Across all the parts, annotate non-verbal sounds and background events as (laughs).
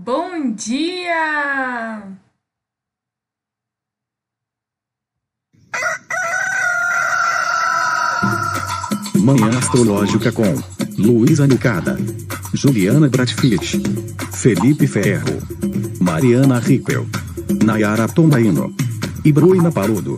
Bom dia! Manhã Astrológica com Luísa Nucada, Juliana Bratfit, Felipe Ferro, Mariana Rippel, Nayara Tomaino e Bruna Paludo.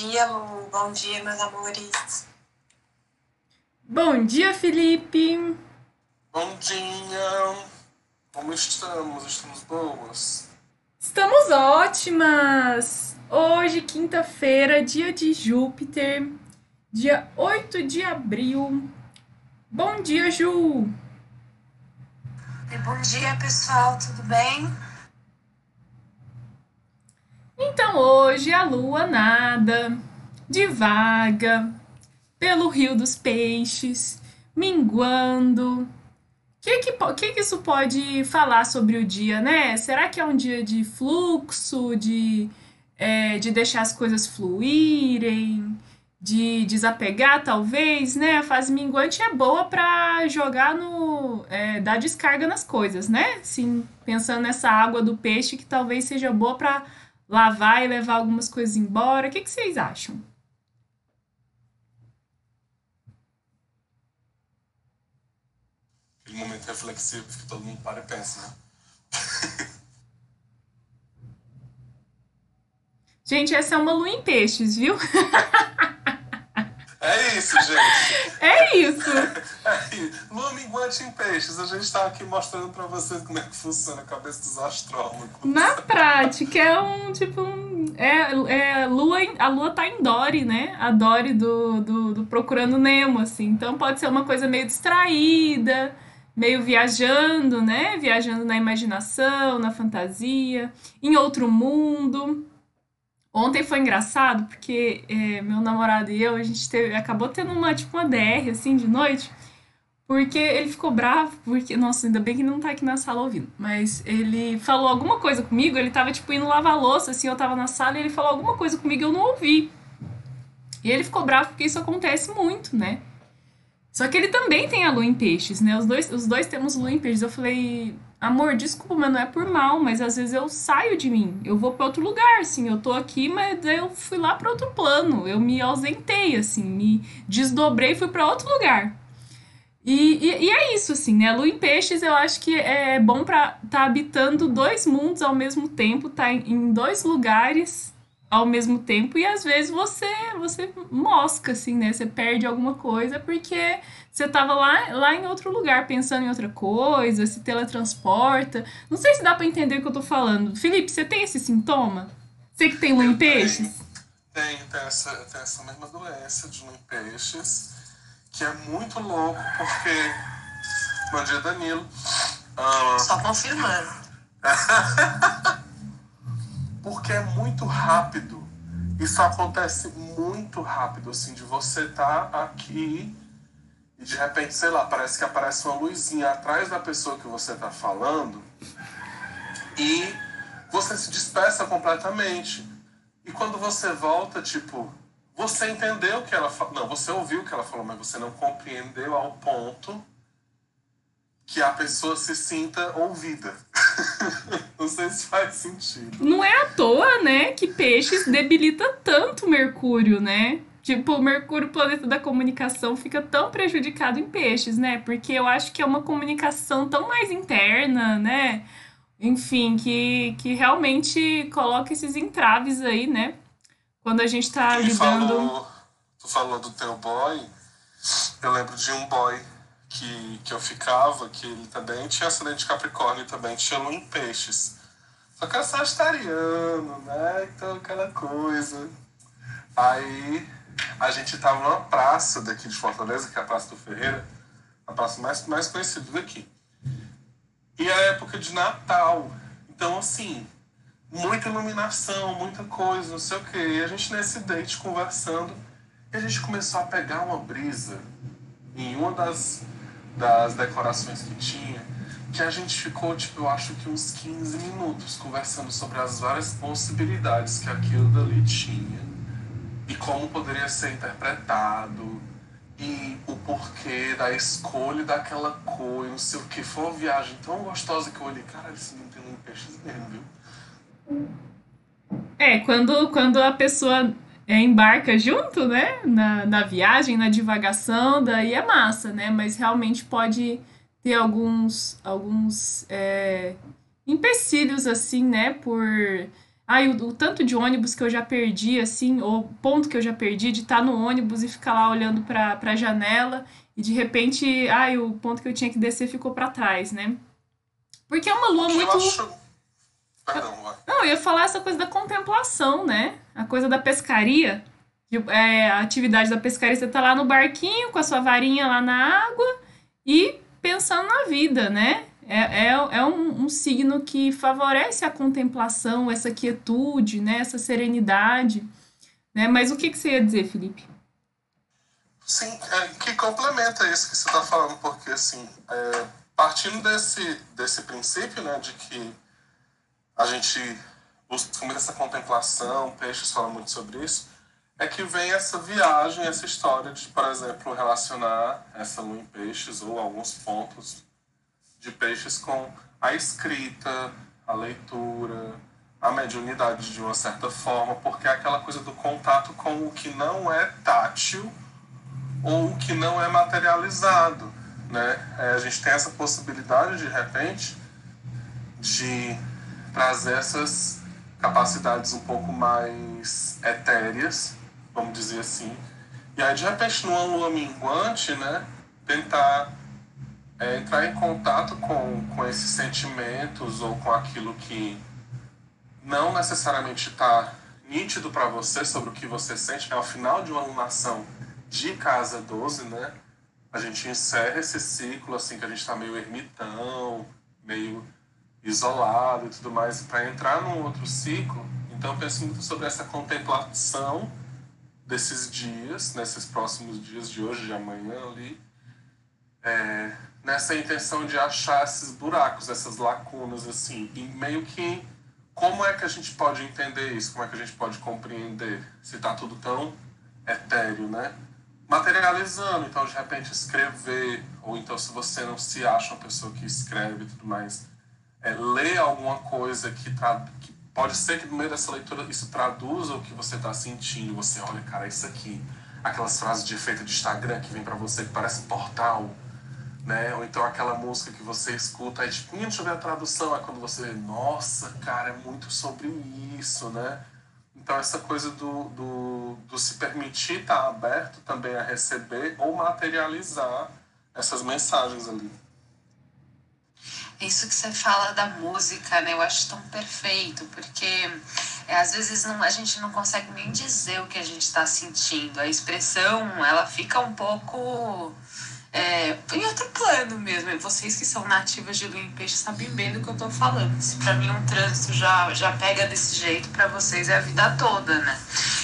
Dia, Lu. Bom dia, meus amores. Bom dia, Felipe! Bom dia! Como estamos? Estamos boas? Estamos ótimas! Hoje, quinta-feira, dia de Júpiter, dia 8 de abril. Bom dia, Ju! E bom dia, pessoal. Tudo bem? Então, hoje a lua nada, divaga, pelo Rio dos Peixes, minguando. O que, que, que, que isso pode falar sobre o dia, né? Será que é um dia de fluxo, de, é, de deixar as coisas fluírem, de desapegar, talvez, né? A fase minguante é boa para jogar no. é, dar descarga nas coisas, né? Sim, pensando nessa água do peixe que talvez seja boa para lavar e levar algumas coisas embora. O que, que vocês acham? Aquele momento reflexivo que todo mundo para e pensa, né? Gente, essa é uma lua em peixes, viu? (laughs) É isso, gente! (laughs) É isso! É. Lua minguante em peixes. A gente tá aqui mostrando pra vocês como é que funciona a cabeça dos astrólogos. Na prática, é um tipo um. É, é lua, a lua tá em Dory, né? A Dory do, do, do Procurando Nemo, assim. Então pode ser uma coisa meio distraída, meio viajando, né? Viajando na imaginação, na fantasia, em outro mundo. Ontem foi engraçado porque é, meu namorado e eu, a gente teve, acabou tendo uma, tipo, uma DR, assim, de noite. Porque ele ficou bravo, porque, nossa, ainda bem que não tá aqui na sala ouvindo. Mas ele falou alguma coisa comigo, ele tava, tipo, indo lavar louça, assim, eu tava na sala e ele falou alguma coisa comigo e eu não ouvi. E ele ficou bravo porque isso acontece muito, né? Só que ele também tem a lua em peixes, né? Os dois, os dois temos lua em peixes. Eu falei, amor, desculpa, mas não é por mal, mas às vezes eu saio de mim. Eu vou pra outro lugar, assim. Eu tô aqui, mas eu fui lá pra outro plano. Eu me ausentei, assim, me desdobrei e fui pra outro lugar. E, e, e é isso, assim, né? Lua em peixes eu acho que é bom pra estar habitando dois mundos ao mesmo tempo, tá em dois lugares ao mesmo tempo, e às vezes você você mosca, assim, né? Você perde alguma coisa porque você tava lá, lá em outro lugar, pensando em outra coisa, se teletransporta. Não sei se dá pra entender o que eu tô falando. Felipe, você tem esse sintoma? Você que tem lua tenho. peixes? Tem, tem, essa, tem essa mesma doença de lua em peixes, que é muito louco, porque. Bom dia, Danilo. Ah, Só confirmando. (laughs) porque é muito rápido. Isso acontece muito rápido, assim, de você estar aqui e de repente, sei lá, parece que aparece uma luzinha atrás da pessoa que você está falando e você se dispersa completamente. E quando você volta, tipo, você entendeu o que ela falou. Não, você ouviu o que ela falou, mas você não compreendeu ao ponto que a pessoa se sinta ouvida. (laughs) não sei se faz sentido. Não é à toa, né, que peixes debilita tanto Mercúrio, né? Tipo, o Mercúrio, planeta da comunicação, fica tão prejudicado em peixes, né? Porque eu acho que é uma comunicação tão mais interna, né? Enfim, que, que realmente coloca esses entraves aí, né? Quando a gente tá lidando. falou, tu falou do teu boy, eu lembro de um boy que, que eu ficava, que ele também tinha acidente de Capricórnio também tinha lua em peixes. Só que era sagitariano, né? Então aquela coisa. Aí a gente tava numa praça daqui de Fortaleza, que é a Praça do Ferreira, a praça mais, mais conhecida daqui. E a época de Natal. Então, assim, muita iluminação, muita coisa, não sei o quê. E a gente nesse date conversando, e a gente começou a pegar uma brisa em uma das, das decorações que tinha, que a gente ficou, tipo, eu acho que uns 15 minutos conversando sobre as várias possibilidades que aquilo dali tinha e como poderia ser interpretado e o porquê da escolha daquela cor e não sei o que. Foi uma viagem tão gostosa que eu olhei, cara, esse não tem um peixe mesmo, viu? É, quando, quando a pessoa é, embarca junto, né, na, na viagem, na divagação, daí é massa, né? Mas realmente pode ter alguns, alguns é, empecilhos, assim, né? Por. Ai, o, o, tanto de ônibus que eu já perdi, assim, ou ponto que eu já perdi de estar tá no ônibus e ficar lá olhando para a janela e de repente, ai, o ponto que eu tinha que descer ficou para trás, né? Porque é uma lua muito. Vai. Não, eu ia falar essa coisa da contemplação, né? A coisa da pescaria. É, a atividade da pescaria, você tá lá no barquinho com a sua varinha lá na água e pensando na vida, né? É, é, é um, um, signo que favorece a contemplação, essa quietude, né? essa serenidade. Né? Mas o que, que você ia dizer, Felipe? Sim, é, que complementa isso que você está falando, porque assim, é, partindo desse, desse princípio né, de que a gente busca muito essa contemplação, Peixes fala muito sobre isso, é que vem essa viagem, essa história de, por exemplo, relacionar essa lua em peixes ou alguns pontos de peixes com a escrita, a leitura, a mediunidade de uma certa forma, porque é aquela coisa do contato com o que não é tátil ou o que não é materializado. Né? É, a gente tem essa possibilidade, de repente, de trazer essas capacidades um pouco mais etéreas vamos dizer assim. E aí, de repente, numa lua minguante, né, tentar é, entrar em contato com, com esses sentimentos ou com aquilo que não necessariamente está nítido para você sobre o que você sente. É o final de uma alunação de casa 12, né? A gente encerra esse ciclo, assim, que a gente está meio ermitão, meio isolado e tudo mais, para entrar num outro ciclo. Então, eu penso muito sobre essa contemplação desses dias, nesses próximos dias de hoje, de amanhã ali, é, nessa intenção de achar esses buracos, essas lacunas, assim, e meio que como é que a gente pode entender isso? Como é que a gente pode compreender se está tudo tão etéreo, né? Materializando, então de repente escrever, ou então se você não se acha uma pessoa que escreve e tudo mais, é, ler alguma coisa que, que Pode ser que no meio dessa leitura isso traduza o que você está sentindo. Você olha, cara, isso aqui. Aquelas frases de efeito de Instagram que vem para você que parece portal. Né? Ou então aquela música que você escuta e tipo, deixa eu ver a tradução. É quando você vê, nossa, cara, é muito sobre isso, né? Então essa coisa do, do, do se permitir estar tá aberto também a receber ou materializar essas mensagens ali. Isso que você fala da música, né? Eu acho tão perfeito, porque é, às vezes não, a gente não consegue nem dizer o que a gente está sentindo. A expressão, ela fica um pouco é, em outro plano mesmo. Vocês que são nativas de Lua em Peixe sabem bem do que eu estou falando. Se para mim um trânsito já, já pega desse jeito, para vocês é a vida toda, né?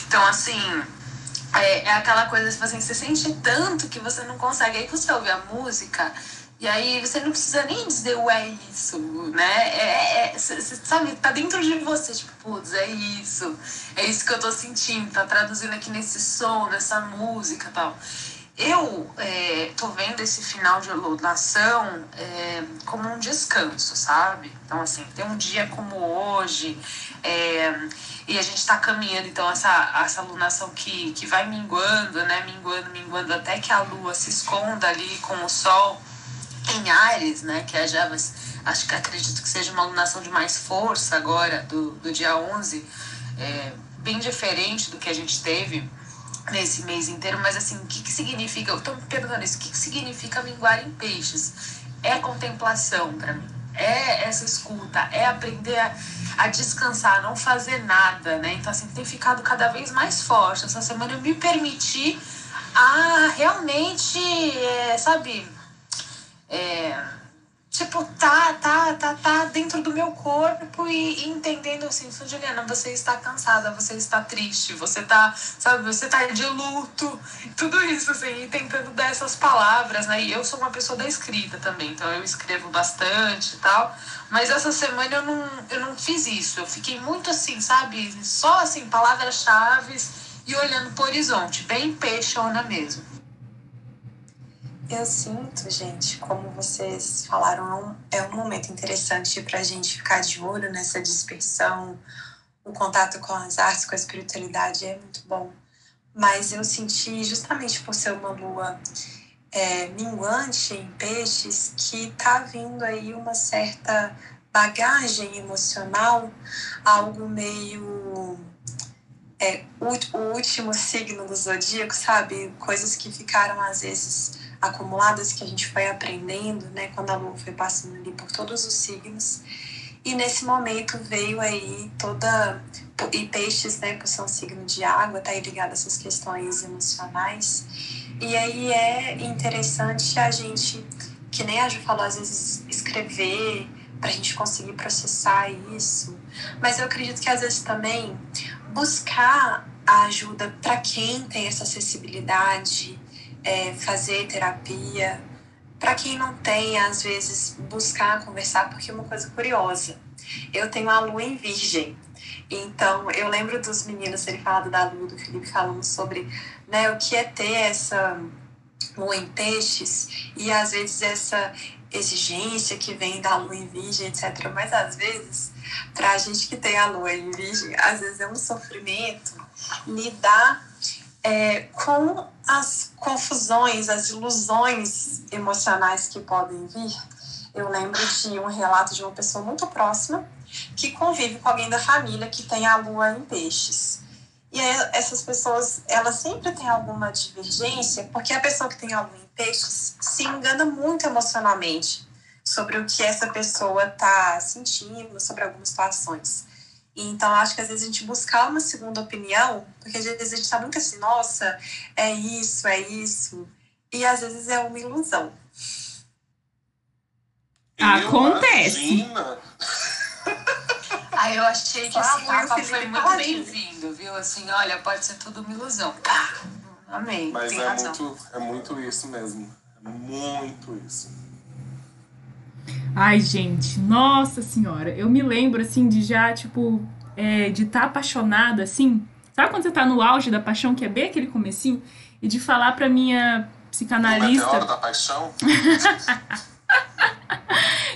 Então, assim, é, é aquela coisa, tipo assim, você sente tanto que você não consegue. Aí você ouve a música e aí você não precisa nem dizer o é isso, né? É, é, cê, sabe, tá dentro de você, tipo, putz, é isso. É isso que eu tô sentindo, tá traduzindo aqui nesse som, nessa música tal. Eu é, tô vendo esse final de alunação é, como um descanso, sabe? Então, assim, tem um dia como hoje, é, e a gente tá caminhando, então, essa, essa alunação que, que vai minguando, né? Minguando, minguando, até que a lua se esconda ali com o sol em Ares, né, que é já, acho que acredito que seja uma alunação de mais força agora, do, do dia 11, é, bem diferente do que a gente teve nesse mês inteiro, mas assim, o que, que significa, eu tô me perguntando isso, o que, que significa minguar em peixes? É contemplação para mim, é essa escuta, é aprender a, a descansar, não fazer nada, né? Então, assim, tem ficado cada vez mais forte. Essa semana eu me permiti a realmente, é, sabe, é, tipo, tá, tá, tá, tá dentro do meu corpo e, e entendendo assim, Juliana, você está cansada, você está triste, você tá, sabe, você tá de luto, tudo isso, assim, e tentando dar essas palavras, né? E eu sou uma pessoa da escrita também, então eu escrevo bastante e tal. Mas essa semana eu não, eu não fiz isso. Eu fiquei muito assim, sabe? Só assim, palavras-chave e olhando pro horizonte, bem peixona mesmo. Eu sinto, gente, como vocês falaram, é um momento interessante para a gente ficar de olho nessa dispersão. O contato com as artes, com a espiritualidade é muito bom. Mas eu senti, justamente por ser uma lua é, minguante em peixes, que tá vindo aí uma certa bagagem emocional, algo meio é, o último signo do zodíaco, sabe? Coisas que ficaram às vezes acumuladas que a gente foi aprendendo, né, quando a lua foi passando ali por todos os signos. E nesse momento veio aí toda e peixes, né, por ser um signo de água, tá aí ligado a essas questões emocionais. E aí é interessante a gente, que nem a Ju falou, às vezes escrever para a gente conseguir processar isso. Mas eu acredito que às vezes também buscar a ajuda para quem tem essa acessibilidade, é, fazer terapia. Para quem não tem, às vezes, buscar conversar, porque é uma coisa curiosa. Eu tenho a lua em virgem. Então, eu lembro dos meninos ele falado da lua, do Felipe falando sobre né, o que é ter essa lua em peixes e às vezes essa exigência que vem da lua em virgem, etc. Mas às vezes, para a gente que tem a lua em virgem, às vezes é um sofrimento lidar é, com as confusões, as ilusões emocionais que podem vir. Eu lembro de um relato de uma pessoa muito próxima que convive com alguém da família que tem a lua em peixes. E essas pessoas, elas sempre têm alguma divergência, porque a pessoa que tem a lua em peixes se engana muito emocionalmente sobre o que essa pessoa está sentindo, sobre algumas situações. Então, acho que às vezes a gente buscar uma segunda opinião, porque às vezes a gente está muito assim, nossa, é isso, é isso. E às vezes é uma ilusão. Acontece. (laughs) Aí eu achei que esse tapa foi muito bem-vindo, viu? Assim, olha, pode ser tudo uma ilusão. Pá! Amém. Mas Tem é razão. muito, é muito isso mesmo. É muito isso. Ai, gente, nossa senhora. Eu me lembro, assim, de já, tipo, é, de estar tá apaixonada, assim. Sabe quando você tá no auge da paixão, que é bem aquele comecinho? E de falar pra minha psicanalista. meteoro da paixão. (laughs)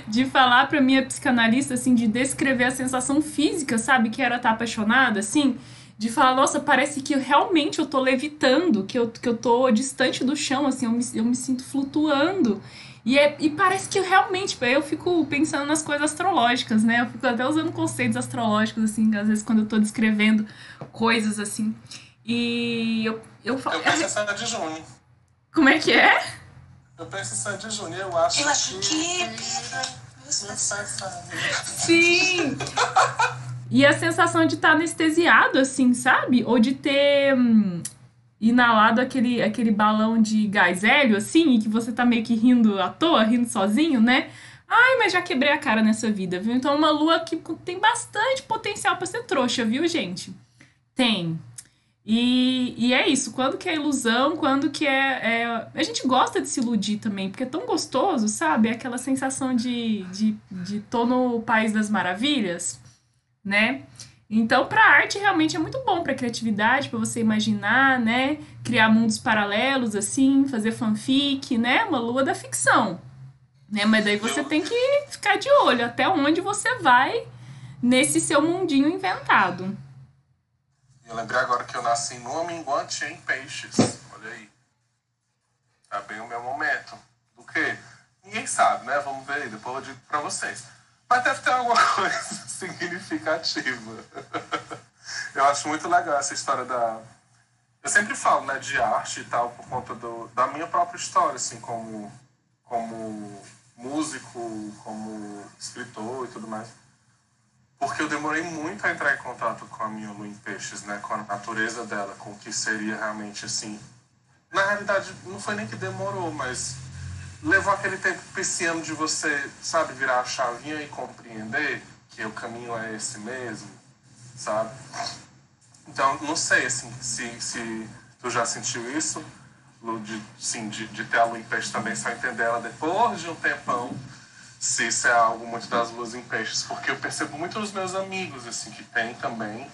de falar pra minha psicanalista, assim, de descrever a sensação física, sabe? Que era estar apaixonada, assim. De falar, nossa, parece que realmente eu tô levitando, que eu, que eu tô distante do chão, assim, eu me, eu me sinto flutuando. E, é, e parece que eu realmente, eu fico pensando nas coisas astrológicas, né? Eu fico até usando conceitos astrológicos, assim, às vezes quando eu tô descrevendo coisas, assim. E eu, eu falo. Eu penso em Sandy Júnior. Como é que é? Eu penso em Sandy Júnior. Eu acho Eu acho que. Sim! (laughs) E a sensação de estar anestesiado, assim, sabe? Ou de ter hum, inalado aquele, aquele balão de gás hélio, assim, e que você tá meio que rindo à toa, rindo sozinho, né? Ai, mas já quebrei a cara nessa vida, viu? Então, uma lua que tem bastante potencial pra ser trouxa, viu, gente? Tem. E, e é isso, quando que é ilusão, quando que é, é- A gente gosta de se iludir também, porque é tão gostoso, sabe? É aquela sensação de, de, de tô no País das Maravilhas, né? Então, pra arte realmente é muito bom pra criatividade, pra você imaginar, né? Criar mundos paralelos, assim, fazer fanfic, né? Uma lua da ficção, né? Mas daí você tem que ficar de olho até onde você vai nesse seu mundinho inventado. Eu lembrei agora que eu nasci numa minguante em peixes. Olha aí. Tá bem o meu momento. Do quê? Ninguém sabe, né? Vamos ver aí, depois eu digo pra vocês. Mas deve ter alguma (laughs) coisa significativa. (laughs) eu acho muito legal essa história da. Eu sempre falo, né, de arte e tal, por conta do, da minha própria história, assim, como, como músico, como escritor e tudo mais. Porque eu demorei muito a entrar em contato com a minha lua em peixes, né? Com a natureza dela, com o que seria realmente assim. Na realidade, não foi nem que demorou, mas levou aquele tempo pisciano de você, sabe, virar a chavinha e compreender que o caminho é esse mesmo, sabe? Então, não sei, assim, se, se tu já sentiu isso, de, sim, de, de ter a lua em peixe também, só entender ela depois de um tempão, se isso é algo muito das luas em peixes, porque eu percebo muito nos meus amigos, assim, que tem também,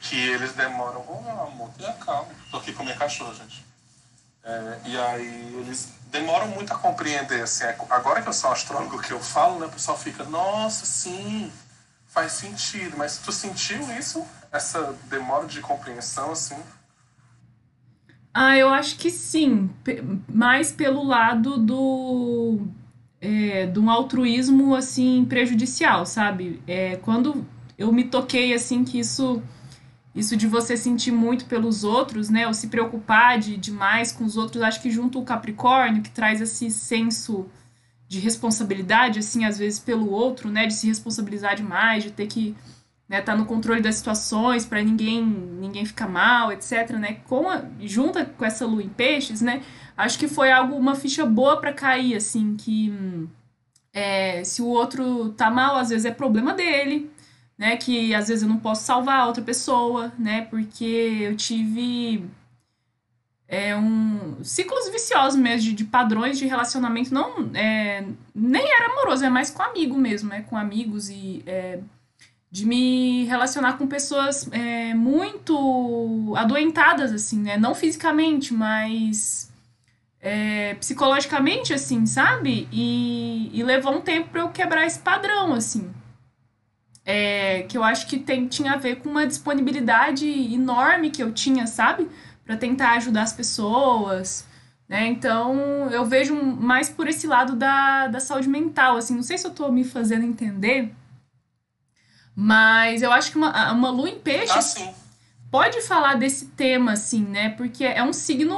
que eles demoram, oh, meu amor, tenha calma, tô aqui com minha cachorra, gente. É, e aí eles demoram muito a compreender, assim, agora que eu sou astrônomo, que eu falo, né, o pessoal fica, nossa, sim, faz sentido, mas tu sentiu isso, essa demora de compreensão, assim? Ah, eu acho que sim, mais pelo lado do é, de um altruísmo assim prejudicial, sabe? É, quando eu me toquei assim que isso isso de você sentir muito pelos outros, né, ou se preocupar de demais com os outros, acho que junto o Capricórnio que traz esse senso de responsabilidade assim às vezes pelo outro, né, de se responsabilizar demais, de ter que né, tá no controle das situações para ninguém ninguém ficar mal, etc, né? Com a, junta com essa lua em peixes, né? Acho que foi algo uma ficha boa para cair assim, que é, se o outro tá mal, às vezes é problema dele, né? Que às vezes eu não posso salvar outra pessoa, né? Porque eu tive é um ciclos viciosos mesmo de, de padrões de relacionamento não é, nem era amoroso é mais com amigo mesmo é com amigos e é, de me relacionar com pessoas é, muito adoentadas, assim, né? Não fisicamente, mas é, psicologicamente, assim, sabe? E, e levou um tempo para eu quebrar esse padrão, assim. É, que eu acho que tem, tinha a ver com uma disponibilidade enorme que eu tinha, sabe? Para tentar ajudar as pessoas, né? Então, eu vejo mais por esse lado da, da saúde mental, assim. Não sei se eu tô me fazendo entender, mas eu acho que uma, uma lua em peixes ah, pode falar desse tema, assim, né? Porque é um signo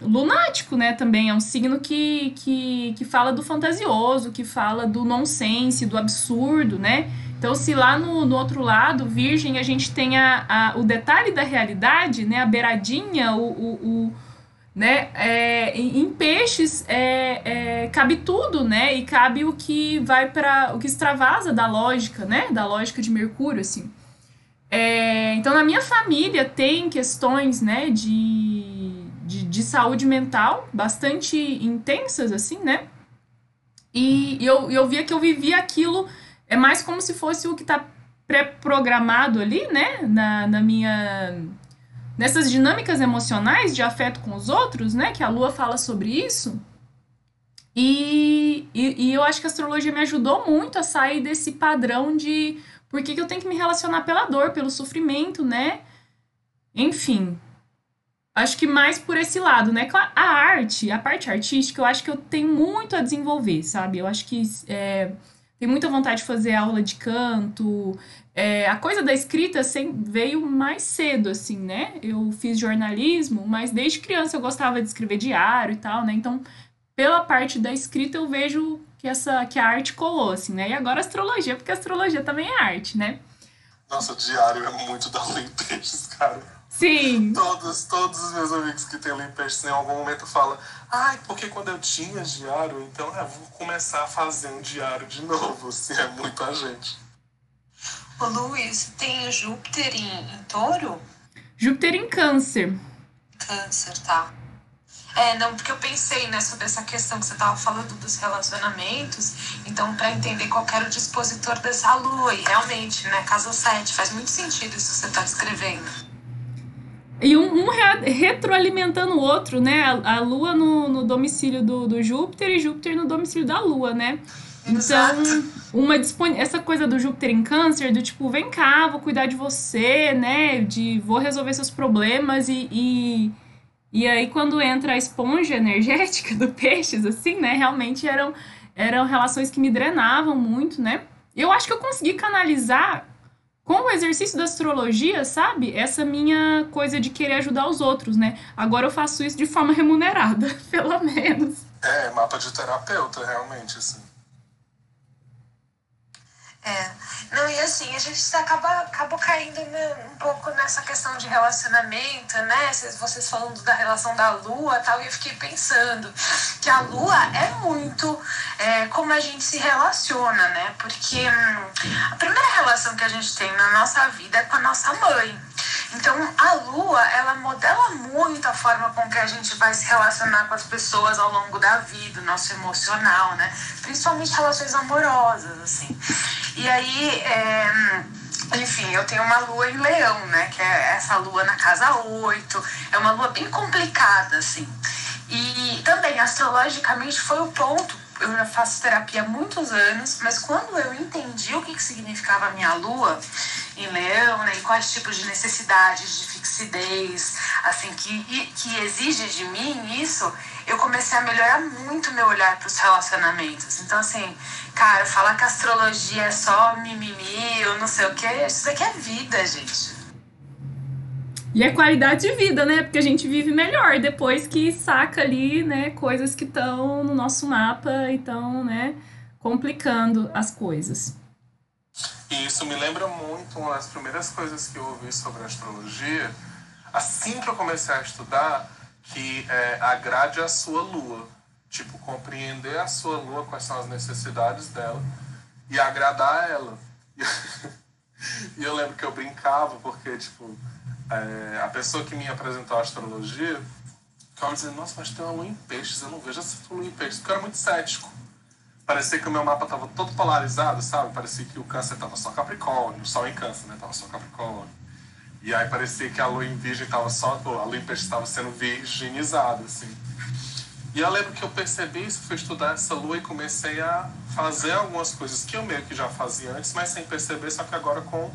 lunático, né? Também é um signo que, que, que fala do fantasioso, que fala do nonsense, do absurdo, né? Então, se lá no, no outro lado, Virgem, a gente tem a, a, o detalhe da realidade, né? A beiradinha, o, o, o né? É, em, peixes é, é, cabe tudo, né? E cabe o que vai para o que extravasa da lógica, né? Da lógica de Mercúrio, assim. É, então, na minha família tem questões, né? De, de, de, saúde mental bastante intensas, assim, né? E, e eu, eu via que eu vivia aquilo é mais como se fosse o que está pré-programado ali, né? Na, na minha nessas dinâmicas emocionais de afeto com os outros, né? Que a Lua fala sobre isso. E, e, e, eu acho que a astrologia me ajudou muito a sair desse padrão de por que, que eu tenho que me relacionar pela dor, pelo sofrimento, né? Enfim. Acho que mais por esse lado, né? A arte, a parte artística, eu acho que eu tenho muito a desenvolver, sabe? Eu acho que é, tenho muita vontade de fazer aula de canto, é, a coisa da escrita sempre veio mais cedo, assim, né? Eu fiz jornalismo, mas desde criança eu gostava de escrever diário e tal, né? Então, pela parte da escrita, eu vejo que, essa, que a arte colou, assim, né? E agora astrologia, porque astrologia também é arte, né? Nossa, diário é muito da Peixes, cara. Sim. Todos, todos os meus amigos que têm Peixes em algum momento falam ai, porque quando eu tinha diário, então eu vou começar a fazer um diário de novo, (laughs) assim, é muito a gente. Ô Luiz, tem Júpiter em, em touro? Júpiter em câncer. Câncer, tá. É, não, porque eu pensei, né, sobre essa questão que você estava falando dos relacionamentos, então para entender qual era o dispositor dessa lua, e realmente, né, casa 7, faz muito sentido isso que você está descrevendo. E um, um retroalimentando o outro, né, a, a lua no, no domicílio do, do Júpiter e Júpiter no domicílio da lua, né. Então, uma essa coisa do Júpiter em câncer, do tipo, vem cá, vou cuidar de você, né? De vou resolver seus problemas e, e, e aí quando entra a esponja energética do peixes, assim, né? Realmente eram, eram relações que me drenavam muito, né? Eu acho que eu consegui canalizar com o exercício da astrologia, sabe? Essa minha coisa de querer ajudar os outros, né? Agora eu faço isso de forma remunerada, (laughs) pelo menos. É, mapa de terapeuta, realmente, assim. É. Não, e assim, a gente acaba, acabou caindo um pouco nessa questão de relacionamento, né? Vocês falando da relação da lua tal, e eu fiquei pensando que a lua é muito é, como a gente se relaciona, né? Porque hum, a primeira relação que a gente tem na nossa vida é com a nossa mãe. Então, a lua, ela modela muito a forma com que a gente vai se relacionar com as pessoas ao longo da vida, o nosso emocional, né? Principalmente relações amorosas, assim. E aí, é, enfim, eu tenho uma lua em leão, né? Que é essa lua na casa 8. É uma lua bem complicada, assim. E também, astrologicamente, foi o ponto eu já faço terapia há muitos anos, mas quando eu entendi o que, que significava a minha lua em leão, né, e quais tipos de necessidades de fixidez, assim, que, que exige de mim isso, eu comecei a melhorar muito meu olhar para os relacionamentos. Então, assim, cara, falar que astrologia é só mimimi ou não sei o que, isso daqui é vida, gente. E é qualidade de vida, né? Porque a gente vive melhor depois que saca ali, né, coisas que estão no nosso mapa e estão, né, complicando as coisas. E isso me lembra muito uma das primeiras coisas que eu ouvi sobre astrologia, assim que eu comecei a estudar, que é, agrade a sua lua. Tipo, compreender a sua lua, quais são as necessidades dela, e agradar ela. (laughs) E eu lembro que eu brincava, porque, tipo, é, a pessoa que me apresentou a astrologia ficava dizendo, nossa, mas tem uma lua em peixes, eu não vejo essa lua em peixes, porque eu era muito cético. Parecia que o meu mapa estava todo polarizado, sabe? Parecia que o câncer estava só Capricórnio, o sol em câncer, né? Tava só Capricórnio. E aí parecia que a lua em virgem estava só, a lua em peixe estava sendo virginizada, assim. E eu lembro que eu percebi isso, fui estudar essa lua e comecei a fazer algumas coisas que eu meio que já fazia antes, mas sem perceber, só que agora com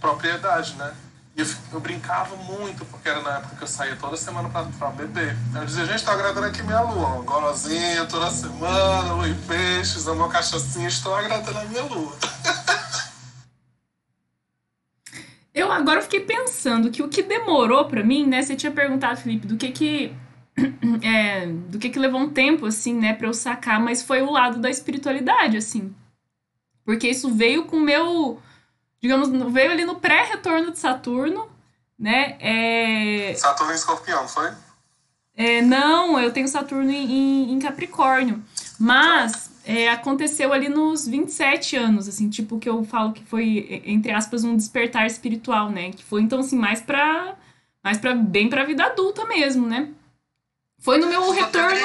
propriedade, né? E eu, eu, brincava muito, porque era na época que eu saía toda semana pra, pra beber. Eu dizia, gente, tá agradando aqui minha lua. Gorozinha toda semana, lua e peixes, uma cachaçinha, estou agradando a minha lua. (laughs) eu agora fiquei pensando que o que demorou para mim, né? Você tinha perguntado, Felipe, do que que. (clears throat) É, do que que levou um tempo, assim, né, pra eu sacar, mas foi o lado da espiritualidade, assim. Porque isso veio com o meu digamos, veio ali no pré-retorno de Saturno, né? É... Saturno em escorpião, foi? É, não, eu tenho Saturno em, em Capricórnio. Mas é, aconteceu ali nos 27 anos, assim, tipo, que eu falo que foi, entre aspas, um despertar espiritual, né? Que foi, então, assim, mais pra. Mais pra, bem pra vida adulta mesmo, né? Foi no meu retorno.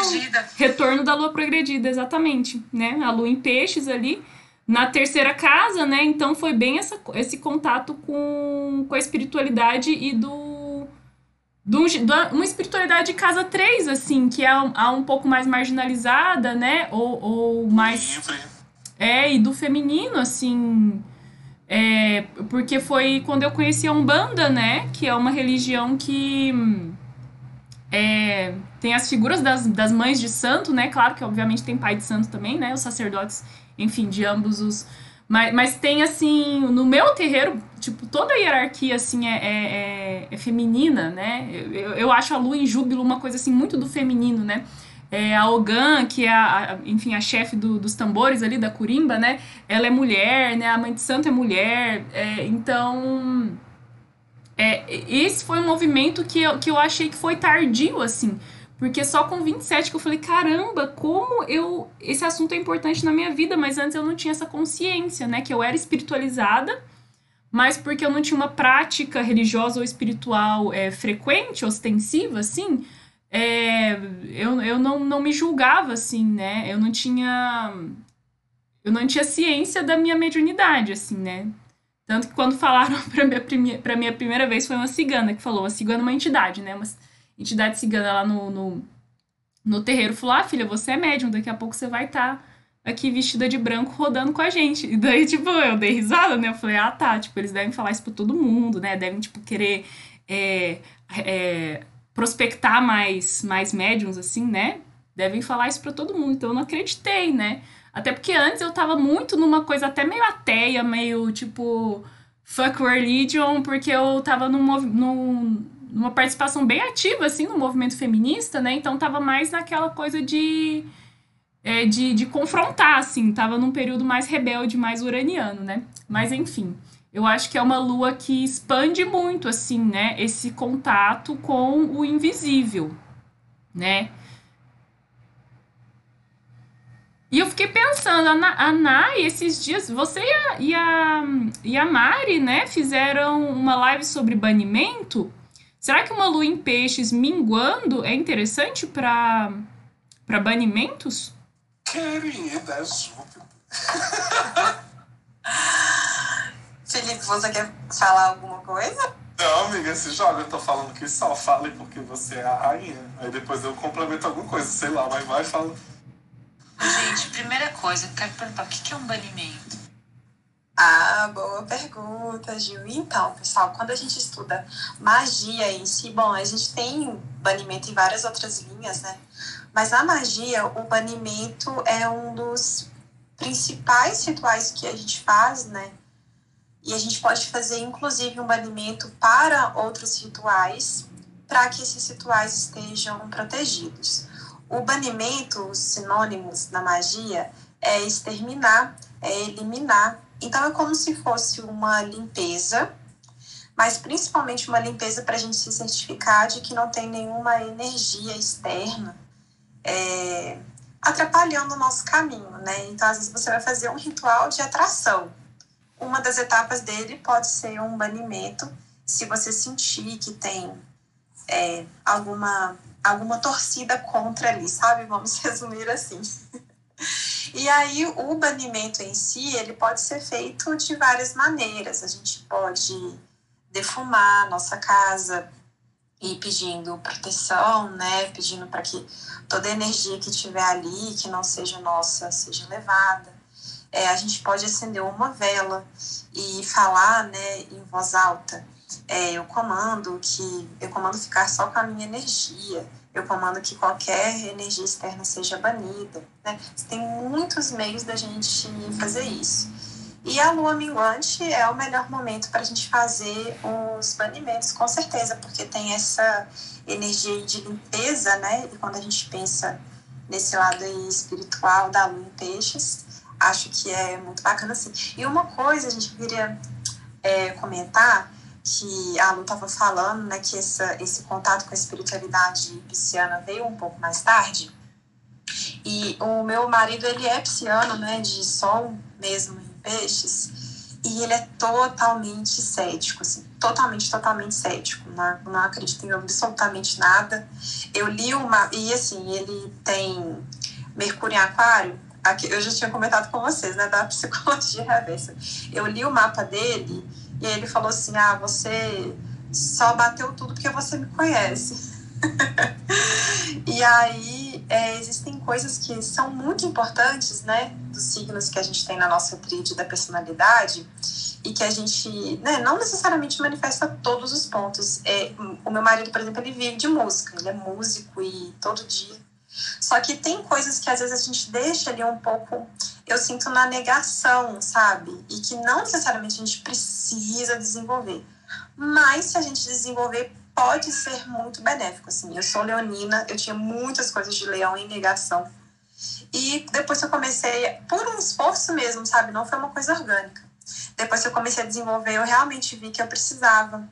Retorno da lua progredida, exatamente, né? A lua em peixes ali na terceira casa, né? Então foi bem essa, esse contato com, com a espiritualidade e do, do, do uma espiritualidade de casa 3, assim, que é um, é um pouco mais marginalizada, né? Ou, ou mais. Livre. É, e do feminino, assim. É, porque foi quando eu conheci a Umbanda, né? Que é uma religião que. É, tem as figuras das, das mães de santo, né? Claro que obviamente tem pai de santo também, né? Os sacerdotes enfim, de ambos os. Mas, mas tem, assim, no meu terreiro, tipo, toda a hierarquia, assim, é, é, é, é feminina, né? Eu, eu acho a lua em júbilo uma coisa, assim, muito do feminino, né? É, a Ogan, que é, a, enfim, a chefe do, dos tambores ali, da Curimba, né? Ela é mulher, né? A mãe de santo é mulher. É, então, é, esse foi um movimento que eu, que eu achei que foi tardio, assim. Porque só com 27 que eu falei, caramba, como eu. Esse assunto é importante na minha vida, mas antes eu não tinha essa consciência, né? Que eu era espiritualizada, mas porque eu não tinha uma prática religiosa ou espiritual é, frequente, ostensiva, assim, é, eu, eu não, não me julgava assim, né? Eu não tinha. Eu não tinha ciência da minha mediunidade, assim, né? Tanto que quando falaram (laughs) pra minha, prime, pra minha primeira vez foi uma cigana que falou. Uma cigana é uma entidade, né? Mas entidade cigana lá no, no, no terreiro falou: Ah, filha, você é médium, daqui a pouco você vai estar tá aqui vestida de branco rodando com a gente. E daí, tipo, eu dei risada, né? Eu falei: Ah, tá. Tipo, eles devem falar isso pra todo mundo, né? Devem, tipo, querer é, é, prospectar mais, mais médiums, assim, né? Devem falar isso pra todo mundo. Então eu não acreditei, né? Até porque antes eu tava muito numa coisa até meio ateia, meio tipo fuck religion, porque eu tava num, num, uma participação bem ativa, assim, no movimento feminista, né? Então tava mais naquela coisa de. é, de, de confrontar, assim, tava num período mais rebelde, mais uraniano, né? Mas enfim, eu acho que é uma lua que expande muito, assim, né? Esse contato com o invisível, né? E eu fiquei pensando, a, Nai, esses dias, você e a, e, a, e a Mari, né, fizeram uma live sobre banimento. Será que uma lua em peixes minguando é interessante para banimentos? Querida, Júpiter. (laughs) Felipe, você quer falar alguma coisa? Não, amiga, se joga. Eu tô falando que só fale porque você é a rainha. Aí depois eu complemento alguma coisa, sei lá, mas vai fala. Gente, primeira coisa, eu quero perguntar, o que é um banimento? Ah, boa pergunta, Gil. Então, pessoal, quando a gente estuda magia em si, bom, a gente tem banimento em várias outras linhas, né? Mas na magia, o banimento é um dos principais rituais que a gente faz, né? E a gente pode fazer, inclusive, um banimento para outros rituais, para que esses rituais estejam protegidos. O banimento, os sinônimos na magia, é exterminar, é eliminar. Então é como se fosse uma limpeza, mas principalmente uma limpeza para a gente se certificar de que não tem nenhuma energia externa é, atrapalhando o nosso caminho, né? Então às vezes você vai fazer um ritual de atração. Uma das etapas dele pode ser um banimento, se você sentir que tem é, alguma alguma torcida contra ali, sabe? Vamos (laughs) resumir assim. E aí o banimento em si, ele pode ser feito de várias maneiras. A gente pode defumar a nossa casa e pedindo proteção, né? Pedindo para que toda a energia que tiver ali, que não seja nossa, seja levada. É, a gente pode acender uma vela e falar, né, em voz alta é, eu comando que eu comando ficar só com a minha energia, eu comando que qualquer energia externa seja banida. Né? Tem muitos meios da gente fazer isso. E a lua minguante é o melhor momento para a gente fazer os banimentos, com certeza, porque tem essa energia de limpeza, né? E quando a gente pensa nesse lado espiritual da lua em peixes, acho que é muito bacana assim. E uma coisa a gente queria é, comentar que a Lu estava falando, né, que essa, esse contato com a espiritualidade pisciana veio um pouco mais tarde. E o meu marido, ele é pisciano, né, de sol mesmo em peixes, e ele é totalmente cético, assim, totalmente, totalmente cético, não, não acredita em absolutamente nada. Eu li uma, e assim, ele tem Mercúrio em Aquário, aqui, eu já tinha comentado com vocês, né, da (laughs) psicologia reversa. Eu li o mapa dele e ele falou assim: Ah, você só bateu tudo porque você me conhece. (laughs) e aí é, existem coisas que são muito importantes, né, dos signos que a gente tem na nossa tríade da personalidade e que a gente né, não necessariamente manifesta todos os pontos. É, o meu marido, por exemplo, ele vive de música, ele é músico e todo dia. Só que tem coisas que às vezes a gente deixa ali um pouco eu sinto na negação, sabe? E que não necessariamente a gente precisa desenvolver. Mas se a gente desenvolver, pode ser muito benéfico. Assim, eu sou leonina, eu tinha muitas coisas de leão em negação. E depois eu comecei, por um esforço mesmo, sabe? Não foi uma coisa orgânica. Depois que eu comecei a desenvolver, eu realmente vi que eu precisava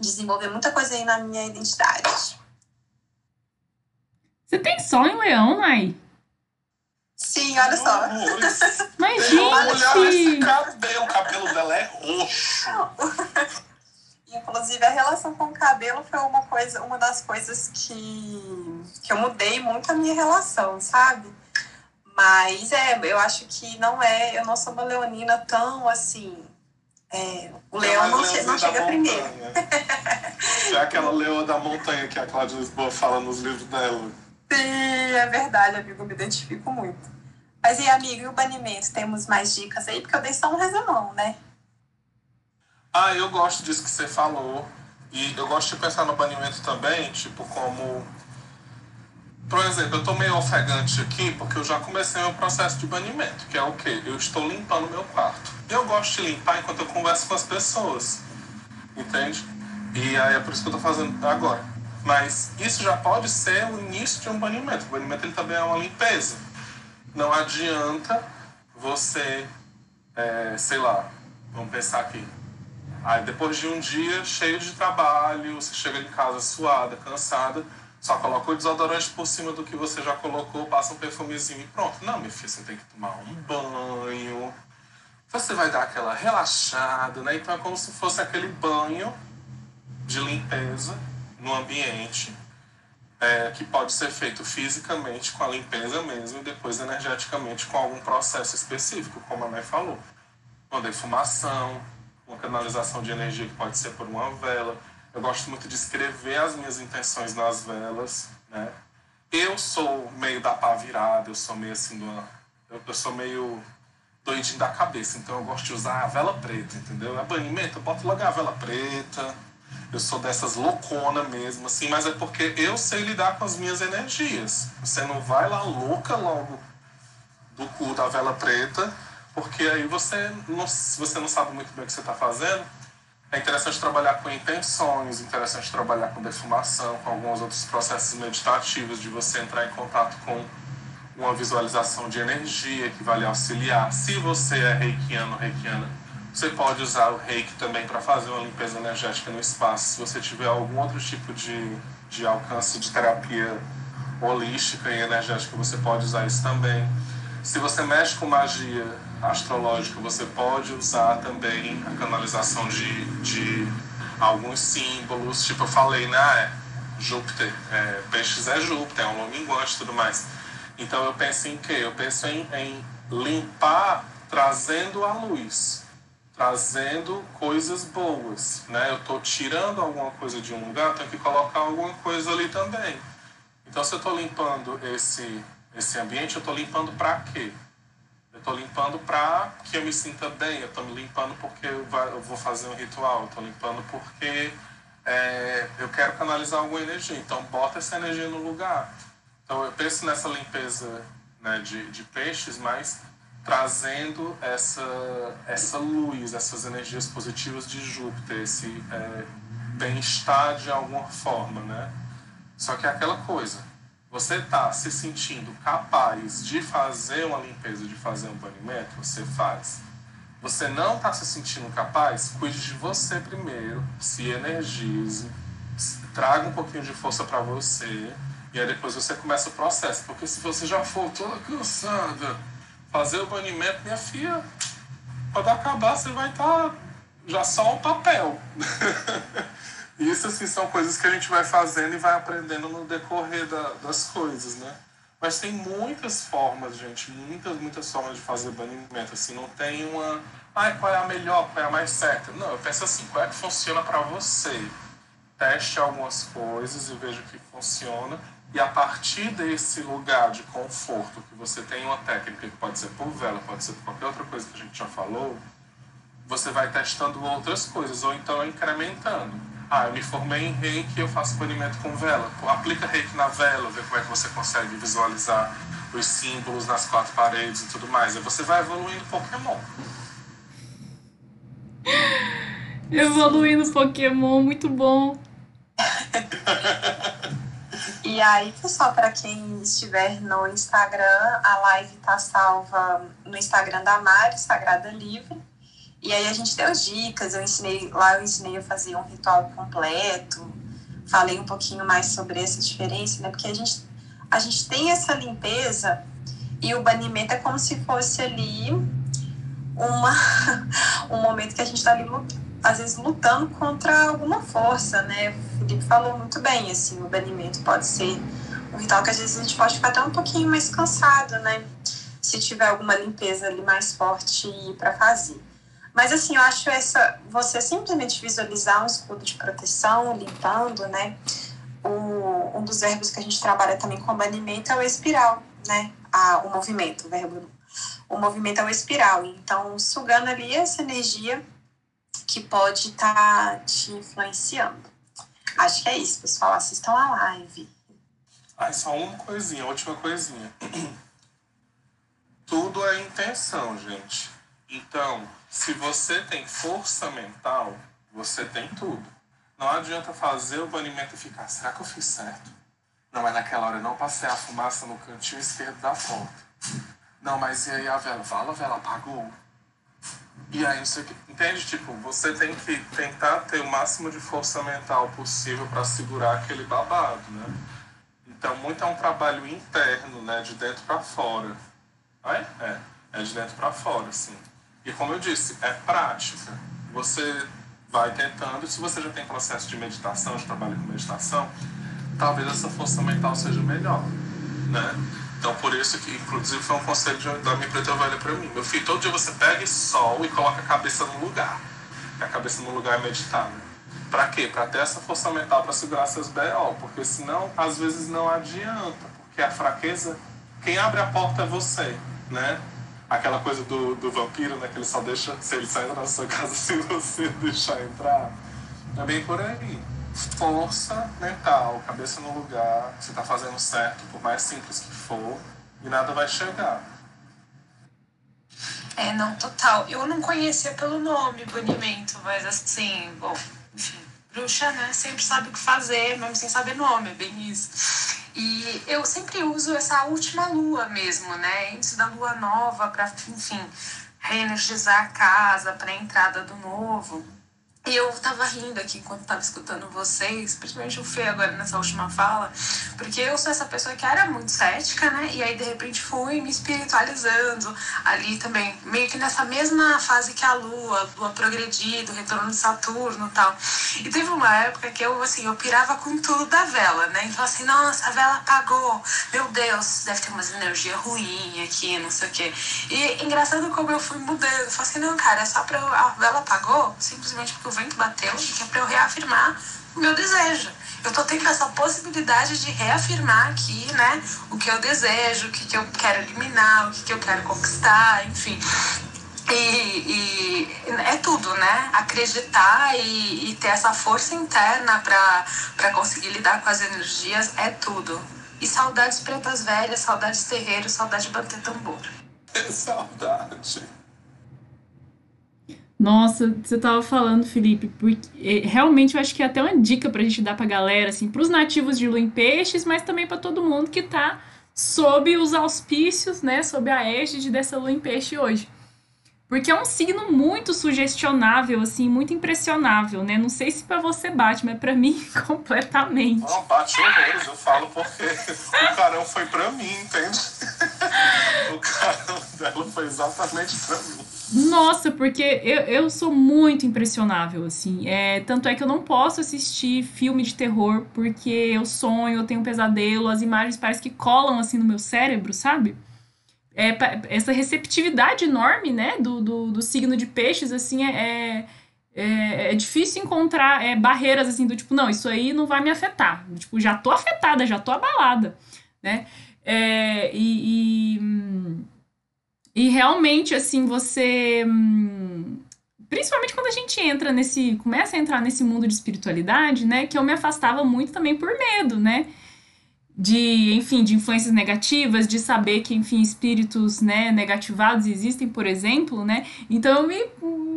desenvolver muita coisa aí na minha identidade. Você tem sol em leão, Nai? Sim, olha só. Mas, gente... Olha esse cabelo, o cabelo dela é roxo. (laughs) Inclusive, a relação com o cabelo foi uma coisa, uma das coisas que, que eu mudei muito a minha relação, sabe? Mas é, eu acho que não é, eu não sou uma leonina tão assim. É, o leão não, che não chega primeiro. é aquela leoa da montanha que a Cláudia Lisboa fala nos livros dela. Sim, é verdade, amigo, me identifico muito. Mas e amigo, e o banimento? Temos mais dicas aí? Porque eu dei só um resumão, né? Ah, eu gosto disso que você falou. E eu gosto de pensar no banimento também, tipo, como. Por exemplo, eu tô meio ofegante aqui porque eu já comecei meu processo de banimento, que é o quê? Eu estou limpando meu quarto. Eu gosto de limpar enquanto eu converso com as pessoas. Entende? E aí é por isso que eu tô fazendo agora. Mas isso já pode ser o início de um banimento. O banimento ele também é uma limpeza. não adianta você, é, sei lá, vamos pensar aqui. Aí depois de um dia cheio de trabalho, você chega em casa suada, cansada, só coloca o desodorante por cima do que você já colocou, passa um perfumezinho e pronto. Não, minha filha, você tem que tomar um banho. Você vai dar aquela relaxada, né? Então é como se fosse aquele banho de limpeza no ambiente é, que pode ser feito fisicamente com a limpeza mesmo e depois energeticamente com algum processo específico, como a Mai falou. Uma defumação, uma canalização de energia que pode ser por uma vela. Eu gosto muito de escrever as minhas intenções nas velas, né? Eu sou meio da pá virada, eu sou meio assim, uma, eu, eu sou meio doidinho da cabeça, então eu gosto de usar a vela preta, entendeu? É banimento, eu boto logo a vela preta, eu sou dessas loucona mesmo, assim, mas é porque eu sei lidar com as minhas energias. Você não vai lá louca logo do cu da vela preta, porque aí você não, você não sabe muito bem o que você está fazendo. É interessante trabalhar com intenções, interessante trabalhar com defumação, com alguns outros processos meditativos, de você entrar em contato com uma visualização de energia que vai lhe auxiliar. Se você é reikiano, reikiana, você pode usar o reiki também para fazer uma limpeza energética no espaço. Se você tiver algum outro tipo de, de alcance de terapia holística e energética, você pode usar isso também. Se você mexe com magia astrológica, você pode usar também a canalização de, de alguns símbolos. Tipo, eu falei, né? É, Júpiter, é, peixes é Júpiter, é um longo e tudo mais. Então eu penso em quê? Eu penso em, em limpar trazendo a luz trazendo coisas boas, né? Eu estou tirando alguma coisa de um lugar, tenho que colocar alguma coisa ali também. Então, se eu estou limpando esse esse ambiente, eu estou limpando para quê? Eu estou limpando para que eu me sinta bem. Eu estou me limpando porque eu, eu, vou fazer um ritual. Estou limpando porque é, eu quero canalizar alguma energia. Então, bota essa energia no lugar. Então, eu penso nessa limpeza né, de, de peixes, mas trazendo essa, essa luz, essas energias positivas de Júpiter, esse é, bem-estar de alguma forma, né? Só que é aquela coisa, você está se sentindo capaz de fazer uma limpeza, de fazer um banimento, você faz. Você não está se sentindo capaz, cuide de você primeiro, se energize, traga um pouquinho de força para você, e aí depois você começa o processo. Porque se você já for toda cansada, fazer o banimento, minha filha, quando acabar você vai estar tá já só um papel. (laughs) Isso assim são coisas que a gente vai fazendo e vai aprendendo no decorrer da, das coisas, né? Mas tem muitas formas, gente, muitas, muitas formas de fazer banimento. Assim, não tem uma. Ai, qual é a melhor, qual é a mais certa? Não, eu penso assim, qual é que funciona para você? Teste algumas coisas e veja o que funciona e a partir desse lugar de conforto, que você tem uma técnica que pode ser por vela, pode ser por qualquer outra coisa que a gente já falou, você vai testando outras coisas, ou então incrementando. Ah, eu me formei em reiki eu faço banimento com vela. Aplica reiki na vela, vê como é que você consegue visualizar os símbolos nas quatro paredes e tudo mais. Aí você vai evoluindo Pokémon. (laughs) Evoluindo Pokémon, muito bom. (laughs) E aí, pessoal, para quem estiver no Instagram, a live tá salva no Instagram da Mari, Sagrada Livre. E aí a gente deu dicas, eu ensinei, lá eu ensinei a fazer um ritual completo, falei um pouquinho mais sobre essa diferença, né? Porque a gente, a gente tem essa limpeza e o banimento é como se fosse ali uma, (laughs) um momento que a gente está ali às vezes lutando contra alguma força, né? O Felipe falou muito bem, assim, o banimento pode ser um ritual que às vezes a gente pode ficar até um pouquinho mais cansado, né? Se tiver alguma limpeza ali mais forte para fazer. Mas assim, eu acho essa você simplesmente visualizar um escudo de proteção limpando, né? O, um dos verbos que a gente trabalha também com banimento é o espiral, né? A, o movimento, o verbo. O movimento é o espiral. Então, sugando ali essa energia que pode estar tá te influenciando. Acho que é isso, pessoal. Assistam a live. Ah, só uma coisinha, última coisinha. Tudo é intenção, gente. Então, se você tem força mental, você tem tudo. Não adianta fazer o banimento e ficar, será que eu fiz certo? Não, mas naquela hora eu não passei a fumaça no cantinho esquerdo da porta. Não, mas e aí a vela? Fala, a vela apagou. E aí, você, entende? Tipo, você tem que tentar ter o máximo de força mental possível para segurar aquele babado, né? Então, muito é um trabalho interno, né? De dentro para fora. É? É. É de dentro para fora, assim. E como eu disse, é prática. Você vai tentando, se você já tem processo de meditação, de trabalho com meditação, talvez essa força mental seja melhor, né? Então, por isso que, inclusive, foi um conselho da minha preta velha para mim. Meu filho, todo dia você pega sol e coloca a cabeça no lugar. a cabeça no lugar é meditar, né? Pra quê? Pra ter essa força mental para segurar seus B.O. Porque senão, às vezes, não adianta. Porque a fraqueza, quem abre a porta é você, né? Aquela coisa do, do vampiro, né? Que ele só deixa, se ele sair da sua casa (laughs) se você deixar entrar. É bem por aí força mental, cabeça no lugar, você está fazendo certo, por mais simples que for, e nada vai chegar. É, não, total. Eu não conhecia pelo nome banimento, mas assim, bom, enfim, bruxa, né, sempre sabe o que fazer, mesmo sem saber nome, é bem isso. E eu sempre uso essa última lua mesmo, né, antes da lua nova, para, enfim, reenergizar a casa, para a entrada do novo. E eu tava rindo aqui enquanto tava escutando vocês, principalmente o Fê agora nessa última fala, porque eu sou essa pessoa que era muito cética, né? E aí de repente fui me espiritualizando ali também, meio que nessa mesma fase que a Lua, Lua progredido, retorno de Saturno e tal. E teve uma época que eu, assim, eu pirava com tudo da vela, né? Então assim, nossa, a vela apagou, meu Deus, deve ter umas energias ruins aqui, não sei o quê. E engraçado como eu fui mudando, falei assim, não, cara, é só pra a vela apagou, simplesmente porque o vento bateu e que é para eu reafirmar o meu desejo. Eu tô tendo essa possibilidade de reafirmar aqui, né, o que eu desejo, o que, que eu quero eliminar, o que, que eu quero conquistar, enfim. E, e, é tudo, né? Acreditar e, e ter essa força interna para conseguir lidar com as energias é tudo. E saudades pretas velhas, saudades terreiro, saudade de bater tambor. (laughs) Saudade. Nossa, você tava falando, Felipe, porque é, realmente eu acho que é até uma dica pra gente dar pra galera, assim, pros nativos de lua em peixes, mas também para todo mundo que tá sob os auspícios, né, sob a égide dessa lua em peixe hoje. Porque é um signo muito sugestionável, assim, muito impressionável, né? Não sei se para você bate, mas para (laughs) mim, completamente. Não, bate horrores, eu falo porque o carão foi para mim, entende? (laughs) o carão dela foi exatamente para mim. Nossa, porque eu, eu sou muito impressionável, assim. É, tanto é que eu não posso assistir filme de terror porque eu sonho, eu tenho um pesadelo, as imagens parecem que colam assim no meu cérebro, sabe? É, essa receptividade enorme, né, do, do, do signo de peixes, assim, é, é, é, difícil encontrar é, barreiras, assim, do tipo, não, isso aí não vai me afetar. Tipo, já tô afetada, já tô abalada, né? É, e, e hum, e realmente, assim, você. Hum, principalmente quando a gente entra nesse. começa a entrar nesse mundo de espiritualidade, né? Que eu me afastava muito também por medo, né? De, enfim, de influências negativas, de saber que, enfim, espíritos, né, negativados existem, por exemplo, né? Então eu me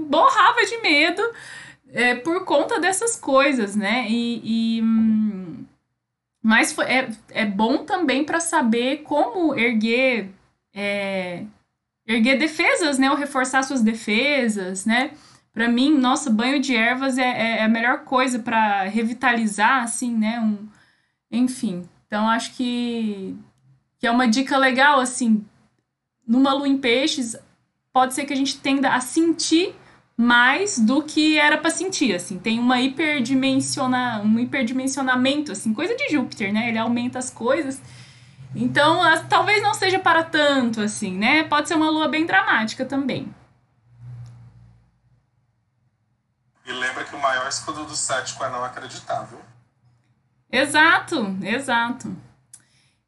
borrava de medo é, por conta dessas coisas, né? E. e hum, mas é, é bom também para saber como erguer. É, erguer defesas, né? Ou reforçar suas defesas, né? Para mim, nossa, banho de ervas é, é, é a melhor coisa para revitalizar, assim, né? Um, enfim, então acho que, que é uma dica legal, assim. Numa lua em peixes, pode ser que a gente tenda a sentir mais do que era para sentir, assim. Tem uma hiperdimensiona, um hiperdimensionamento, assim, coisa de Júpiter, né? Ele aumenta as coisas então, talvez não seja para tanto assim, né? Pode ser uma lua bem dramática também. E lembra que o maior escudo do cético é não acreditar, viu? Exato, exato.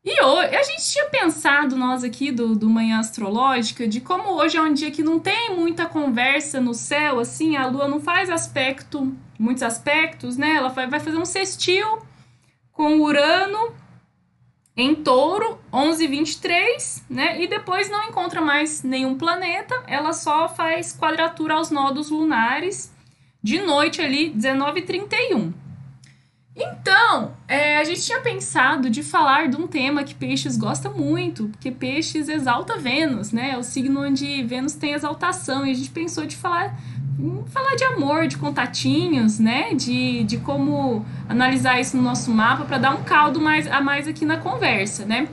E hoje, a gente tinha pensado, nós aqui do, do Manhã Astrológica, de como hoje é um dia que não tem muita conversa no céu, assim, a lua não faz aspecto, muitos aspectos, né? Ela vai, vai fazer um sextil com Urano em touro, 11,23, né? E depois não encontra mais nenhum planeta, ela só faz quadratura aos nodos lunares de noite ali, 19,31. Então, é, a gente tinha pensado de falar de um tema que Peixes gosta muito, porque Peixes exalta Vênus, né? É o signo onde Vênus tem exaltação, e a gente pensou de falar falar de amor, de contatinhos, né? De, de como analisar isso no nosso mapa para dar um caldo mais, a mais aqui na conversa, né?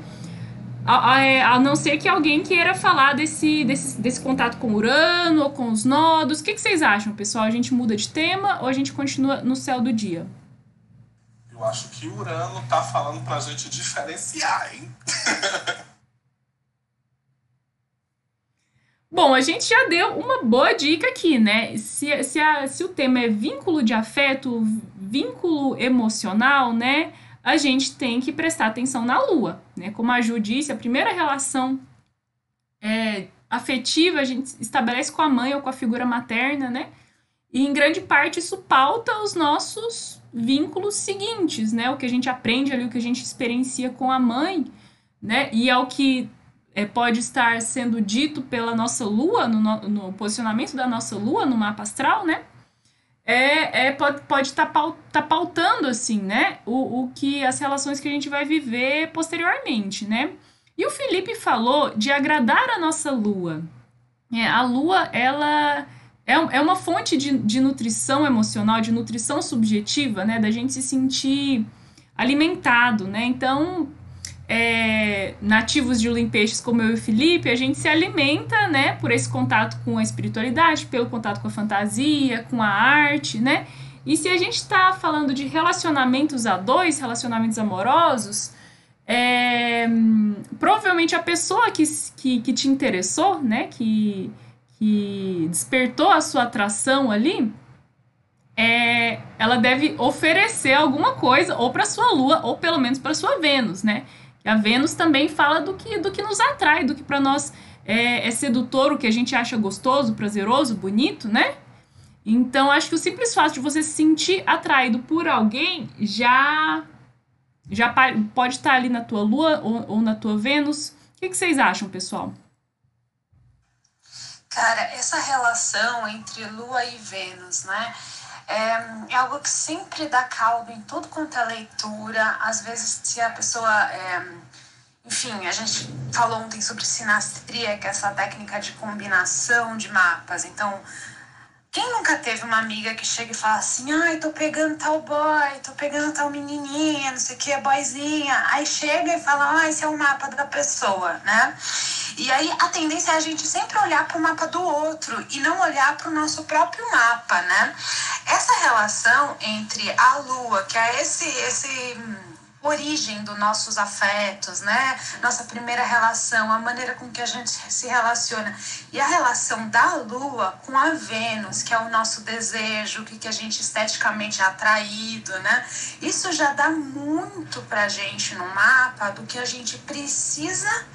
A, a, é, a, não ser que alguém queira falar desse, desse, desse contato com Urano ou com os nodos. O que, que vocês acham, pessoal? A gente muda de tema ou a gente continua no céu do dia? Eu acho que Urano tá falando pra gente diferenciar, hein? (laughs) Bom, a gente já deu uma boa dica aqui, né? Se, se, a, se o tema é vínculo de afeto, vínculo emocional, né? A gente tem que prestar atenção na lua, né? Como a Ju disse, a primeira relação é, afetiva a gente estabelece com a mãe ou com a figura materna, né? E em grande parte isso pauta os nossos vínculos seguintes, né? O que a gente aprende ali, o que a gente experiencia com a mãe, né? E é o que é, pode estar sendo dito pela nossa lua, no, no, posicionamento da nossa lua no mapa astral, né? É, é, pode estar tá tá pautando, assim, né? O, o que as relações que a gente vai viver posteriormente, né? E o Felipe falou de agradar a nossa lua. É, a lua, ela é, é uma fonte de, de nutrição emocional, de nutrição subjetiva, né? Da gente se sentir alimentado, né? Então, é, nativos de Lua Peixes como eu e o Felipe, a gente se alimenta, né? Por esse contato com a espiritualidade, pelo contato com a fantasia, com a arte, né? E se a gente está falando de relacionamentos a dois, relacionamentos amorosos, é, provavelmente a pessoa que, que, que te interessou, né? Que que despertou a sua atração ali, é, ela deve oferecer alguma coisa ou para sua Lua ou pelo menos para sua Vênus, né? A Vênus também fala do que do que nos atrai, do que para nós é, é, sedutor, o que a gente acha gostoso, prazeroso, bonito, né? Então acho que o simples fato de você se sentir atraído por alguém já já pode estar ali na tua Lua ou, ou na tua Vênus. O que, que vocês acham, pessoal? Cara, essa relação entre Lua e Vênus, né? É, é, algo que sempre dá caldo em tudo quanto é leitura. Às vezes, se a pessoa. É, enfim, a gente falou ontem sobre sinastria, que é essa técnica de combinação de mapas. Então, quem nunca teve uma amiga que chega e fala assim: ai, tô pegando tal boy, tô pegando tal menininha, não sei o que, boyzinha. Aí chega e fala: ah, esse é o mapa da pessoa, né? E aí a tendência é a gente sempre olhar para o mapa do outro e não olhar para o nosso próprio mapa, né? Essa relação entre a lua, que é esse, esse origem dos nossos afetos, né? Nossa primeira relação, a maneira com que a gente se relaciona. E a relação da Lua com a Vênus, que é o nosso desejo, o que, que a gente esteticamente é atraído, né? Isso já dá muito pra gente no mapa do que a gente precisa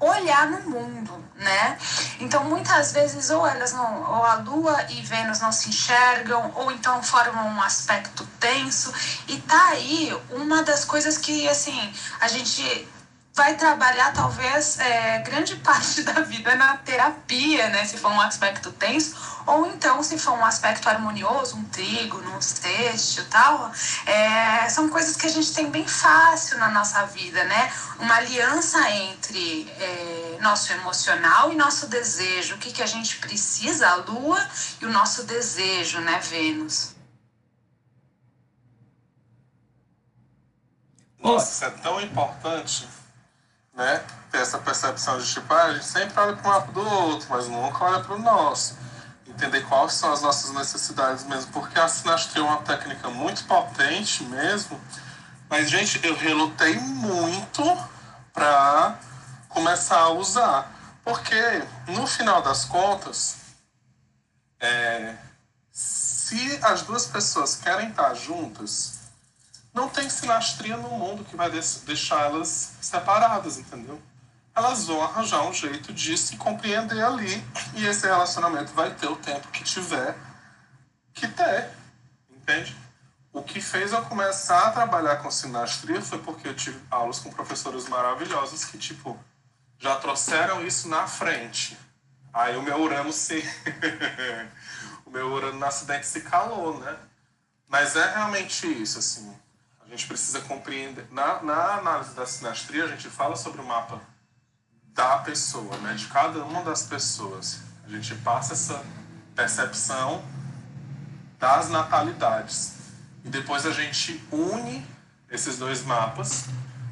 olhar no mundo, né? Então muitas vezes ou elas não, ou a Lua e Vênus não se enxergam, ou então formam um aspecto tenso. E tá aí uma das coisas que assim a gente vai trabalhar talvez é, grande parte da vida na terapia, né? Se for um aspecto tenso, ou então se for um aspecto harmonioso, um trígono, um sexto tal, é, são coisas que a gente tem bem fácil na nossa vida, né? Uma aliança entre é, nosso emocional e nosso desejo, o que, que a gente precisa, a Lua e o nosso desejo, né, Vênus? Nossa, isso é tão importante né? Ter essa percepção de tipo, ah, a gente sempre olha para o mapa do outro, mas nunca olha para o nosso. Entender quais são as nossas necessidades mesmo, porque a sinastria é uma técnica muito potente mesmo, mas, gente, eu relutei muito para começar a usar. Porque, no final das contas, é, se as duas pessoas querem estar juntas, não tem sinastria no mundo que vai deixar elas separadas, entendeu? Elas vão arranjar um jeito de se compreender ali e esse relacionamento vai ter o tempo que tiver que ter, entende? O que fez eu começar a trabalhar com sinastria foi porque eu tive aulas com professores maravilhosos que, tipo, já trouxeram isso na frente. Aí o meu Urano se. (laughs) o meu Urano no acidente se calou, né? Mas é realmente isso, assim. A gente precisa compreender. Na, na análise da sinastria, a gente fala sobre o mapa da pessoa, né? de cada uma das pessoas. A gente passa essa percepção das natalidades. E depois a gente une esses dois mapas,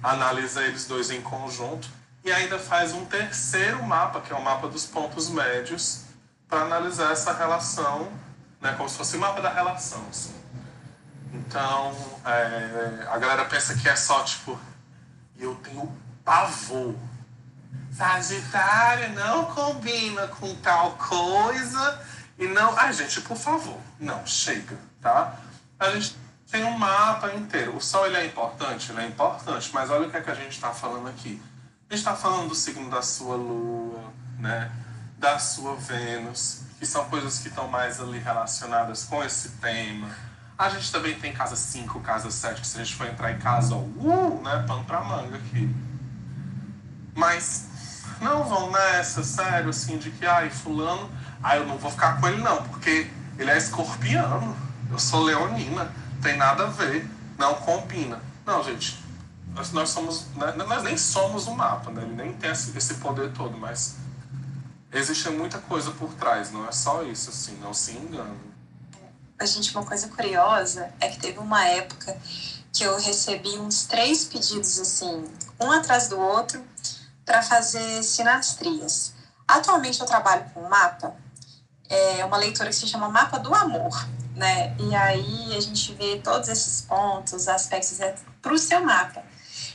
analisa eles dois em conjunto e ainda faz um terceiro mapa, que é o mapa dos pontos médios, para analisar essa relação, né, como se fosse o mapa da relação. Assim. Então, é, a galera pensa que é só tipo, eu tenho pavor. Sagitário não combina com tal coisa e não. Ai, gente, por favor, não, chega, tá? A gente tem um mapa inteiro. O Sol ele é importante? Ele é importante, mas olha o que, é que a gente está falando aqui. A gente está falando do signo da sua Lua, né? da sua Vênus, que são coisas que estão mais ali relacionadas com esse tema. A gente também tem casa 5, casa 7, que se a gente for entrar em casa, ó, uh, né? Pano pra manga aqui. Mas não vão nessa, sério, assim, de que, ai, fulano, ai, eu não vou ficar com ele não, porque ele é escorpiano, eu sou leonina tem nada a ver, não combina. Não, gente, nós, nós somos, né, nós nem somos um mapa, né? Ele nem tem esse, esse poder todo, mas existe muita coisa por trás, não é só isso, assim, não se engane. A gente, uma coisa curiosa é que teve uma época que eu recebi uns três pedidos, assim, um atrás do outro, para fazer sinastrias. Atualmente eu trabalho com mapa, é uma leitura que se chama Mapa do Amor né? E aí a gente vê todos esses pontos, aspectos é, para o seu mapa.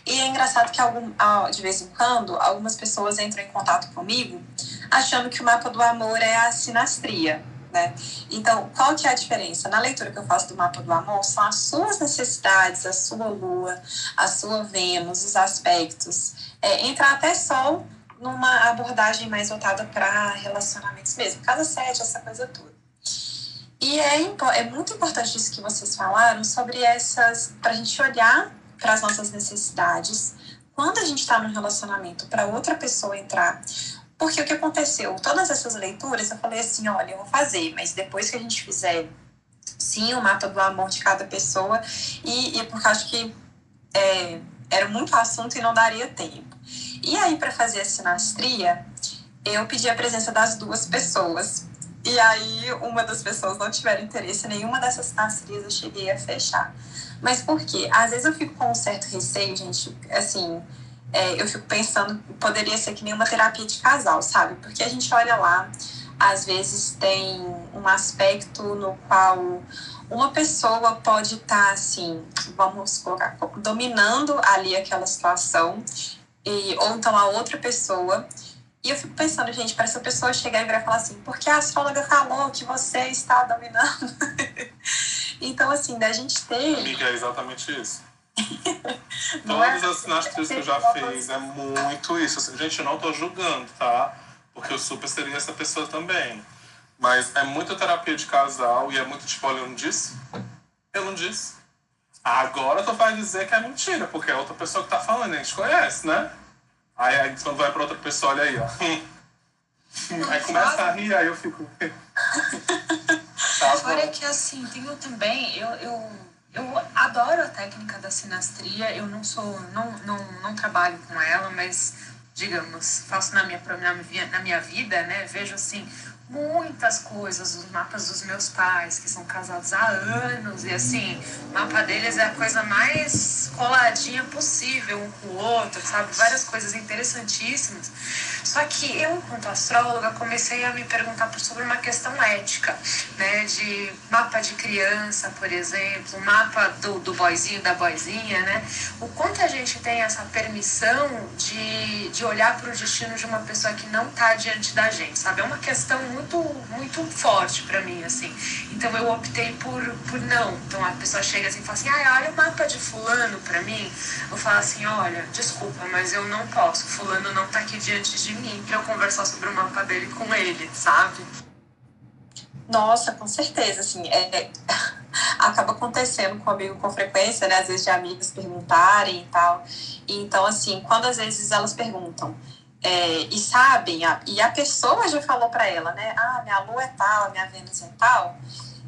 E é engraçado que algum, de vez em quando algumas pessoas entram em contato comigo achando que o mapa do amor é a sinastria, né? Então, qual que é a diferença? Na leitura que eu faço do mapa do amor, são as suas necessidades, a sua lua, a sua Vênus, os aspectos. É, entra até Sol numa abordagem mais voltada para relacionamentos mesmo. Casa 7, essa coisa toda. E é, é muito importante isso que vocês falaram sobre essas, para a gente olhar para as nossas necessidades quando a gente está num relacionamento para outra pessoa entrar. Porque o que aconteceu? Todas essas leituras eu falei assim: olha, eu vou fazer, mas depois que a gente fizer, sim, o mapa do amor de cada pessoa, e, e porque acho que é, era muito assunto e não daria tempo. E aí, para fazer a sinastria, eu pedi a presença das duas pessoas e aí, uma das pessoas não tiver interesse, nenhuma dessas parcerias eu cheguei a fechar. Mas por quê? Às vezes eu fico com um certo receio, gente, assim, é, eu fico pensando, poderia ser que nem uma terapia de casal, sabe? Porque a gente olha lá, às vezes tem um aspecto no qual uma pessoa pode estar, tá, assim, vamos colocar, dominando ali aquela situação, e, ou então a outra pessoa e eu fico pensando, gente, para essa pessoa chegar e virar falar assim, porque a astróloga falou que você está dominando. (laughs) então, assim, da gente ter. Amiga, é exatamente isso. Todas é? as sinastrias que eu já fiz é muito isso. Assim, gente, eu não tô julgando, tá? Porque eu super seria essa pessoa também. Mas é muita terapia de casal e é muito tipo, olha, eu não disse? Eu não disse. Agora tu vai dizer que é mentira, porque é outra pessoa que tá falando, a gente conhece, né? Aí, aí quando vai pra outra pessoa, olha aí, ó. (laughs) aí começa a rir, aí eu fico. (laughs) tá Fora que assim, tenho também, eu, eu, eu adoro a técnica da sinastria, eu não sou, não, não, não trabalho com ela, mas digamos, faço na minha, na minha, na minha vida, né? Vejo assim, muitas coisas, os mapas dos meus pais, que são casados há anos, e assim, o mapa deles é a coisa mais coladinha possível um com o outro, sabe? Várias coisas interessantíssimas. Só que eu, enquanto astróloga, comecei a me perguntar sobre uma questão ética, né? De mapa de criança, por exemplo, mapa do, do boizinho, da boizinha, né? O quanto a gente tem essa permissão de, de olhar para o destino de uma pessoa que não está diante da gente, sabe? É uma questão muito, muito forte para mim, assim. Então eu optei por, por não. Então a pessoa chega assim e fala assim, ah, olha o mapa de fulano para mim. Eu falo assim, olha, desculpa, mas eu não posso. Fulano não tá aqui diante de mim para eu conversar sobre o mapa dele com ele, sabe? Nossa, com certeza, assim, é, (laughs) acaba acontecendo comigo com frequência, né, às vezes de amigos perguntarem e tal, então, assim, quando às vezes elas perguntam, é, e sabem, a, e a pessoa já falou para ela, né? Ah, minha lua é tal, minha Vênus é tal.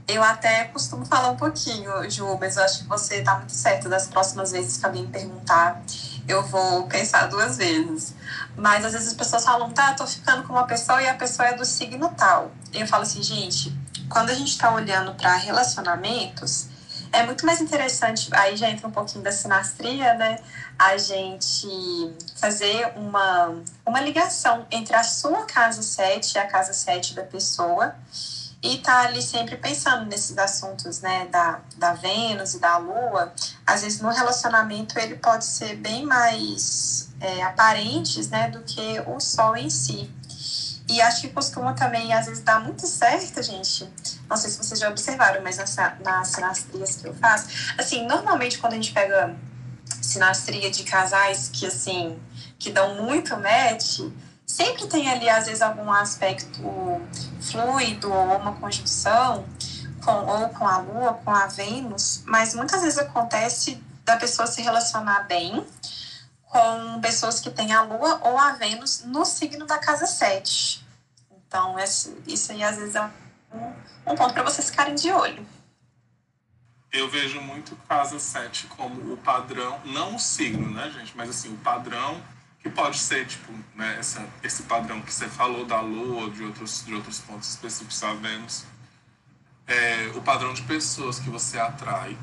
Eu até costumo falar um pouquinho, Ju, mas eu acho que você está muito certo. Das próximas vezes que alguém perguntar, eu vou pensar duas vezes. Mas às vezes as pessoas falam, tá, tô ficando com uma pessoa e a pessoa é do signo tal. Eu falo assim, gente, quando a gente está olhando para relacionamentos, é muito mais interessante, aí já entra um pouquinho da sinastria, né? A gente fazer uma, uma ligação entre a sua casa 7 e a casa 7 da pessoa e tá ali sempre pensando nesses assuntos, né, da, da Vênus e da Lua, às vezes no relacionamento ele pode ser bem mais é, aparentes, né, do que o Sol em si. E acho que costuma também, às vezes, dar muito certo, gente. Não sei se vocês já observaram, mas nas, nas sinastrias que eu faço, assim, normalmente quando a gente pega sinastria de casais que, assim, que dão muito match, sempre tem ali, às vezes, algum aspecto fluido ou uma conjunção com, ou com a Lua, com a Vênus, mas muitas vezes acontece da pessoa se relacionar bem com pessoas que têm a Lua ou a Vênus no signo da casa 7. Então, isso aí às vezes é um, um ponto para vocês ficarem de olho. Eu vejo muito casa 7 como o padrão, não o signo, né, gente? Mas assim, o padrão que pode ser, tipo, né, essa, esse padrão que você falou da Lua, de outros, de outros pontos específicos Vênus, é, o padrão de pessoas que você atrai.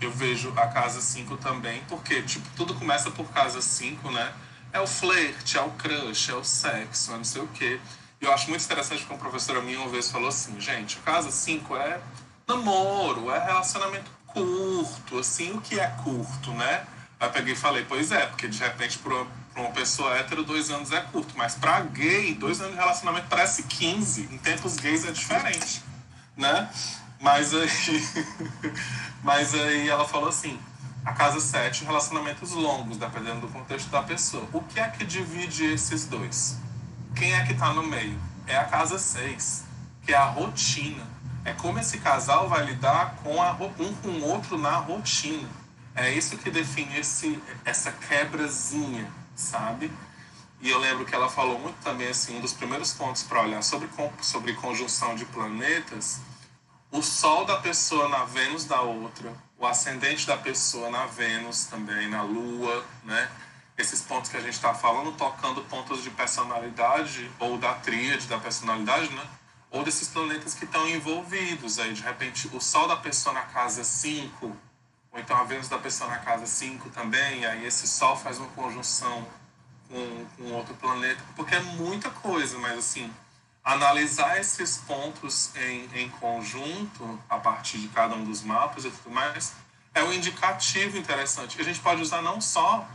Eu vejo a casa 5 também, porque, tipo, tudo começa por casa 5, né? É o flerte, é o crush, é o sexo, é não sei o quê. E eu acho muito interessante que uma professora minha uma vez falou assim, gente, a casa 5 é namoro, é relacionamento curto, assim, o que é curto, né? Aí peguei e falei, pois é, porque de repente para uma pessoa hétero, dois anos é curto. Mas para gay, dois anos de relacionamento parece 15. Em tempos gays é diferente, né? Mas aí, (laughs) mas aí ela falou assim, a casa 7, relacionamentos longos, dependendo do contexto da pessoa. O que é que divide esses dois? Quem é que está no meio? É a casa 6, que é a rotina. É como esse casal vai lidar com a, um com o outro na rotina. É isso que define esse, essa quebrazinha, sabe? E eu lembro que ela falou muito também, assim, um dos primeiros pontos para olhar sobre, sobre conjunção de planetas, o Sol da pessoa na Vênus da outra, o ascendente da pessoa na Vênus também, na Lua, né? Esses pontos que a gente está falando, tocando pontos de personalidade, ou da tríade da personalidade, né? Ou desses planetas que estão envolvidos aí. De repente, o Sol da pessoa na casa 5, ou então a Vênus da pessoa na casa 5 também, aí esse Sol faz uma conjunção com, com outro planeta, porque é muita coisa, mas assim, analisar esses pontos em, em conjunto, a partir de cada um dos mapas e tudo mais, é um indicativo interessante. A gente pode usar não só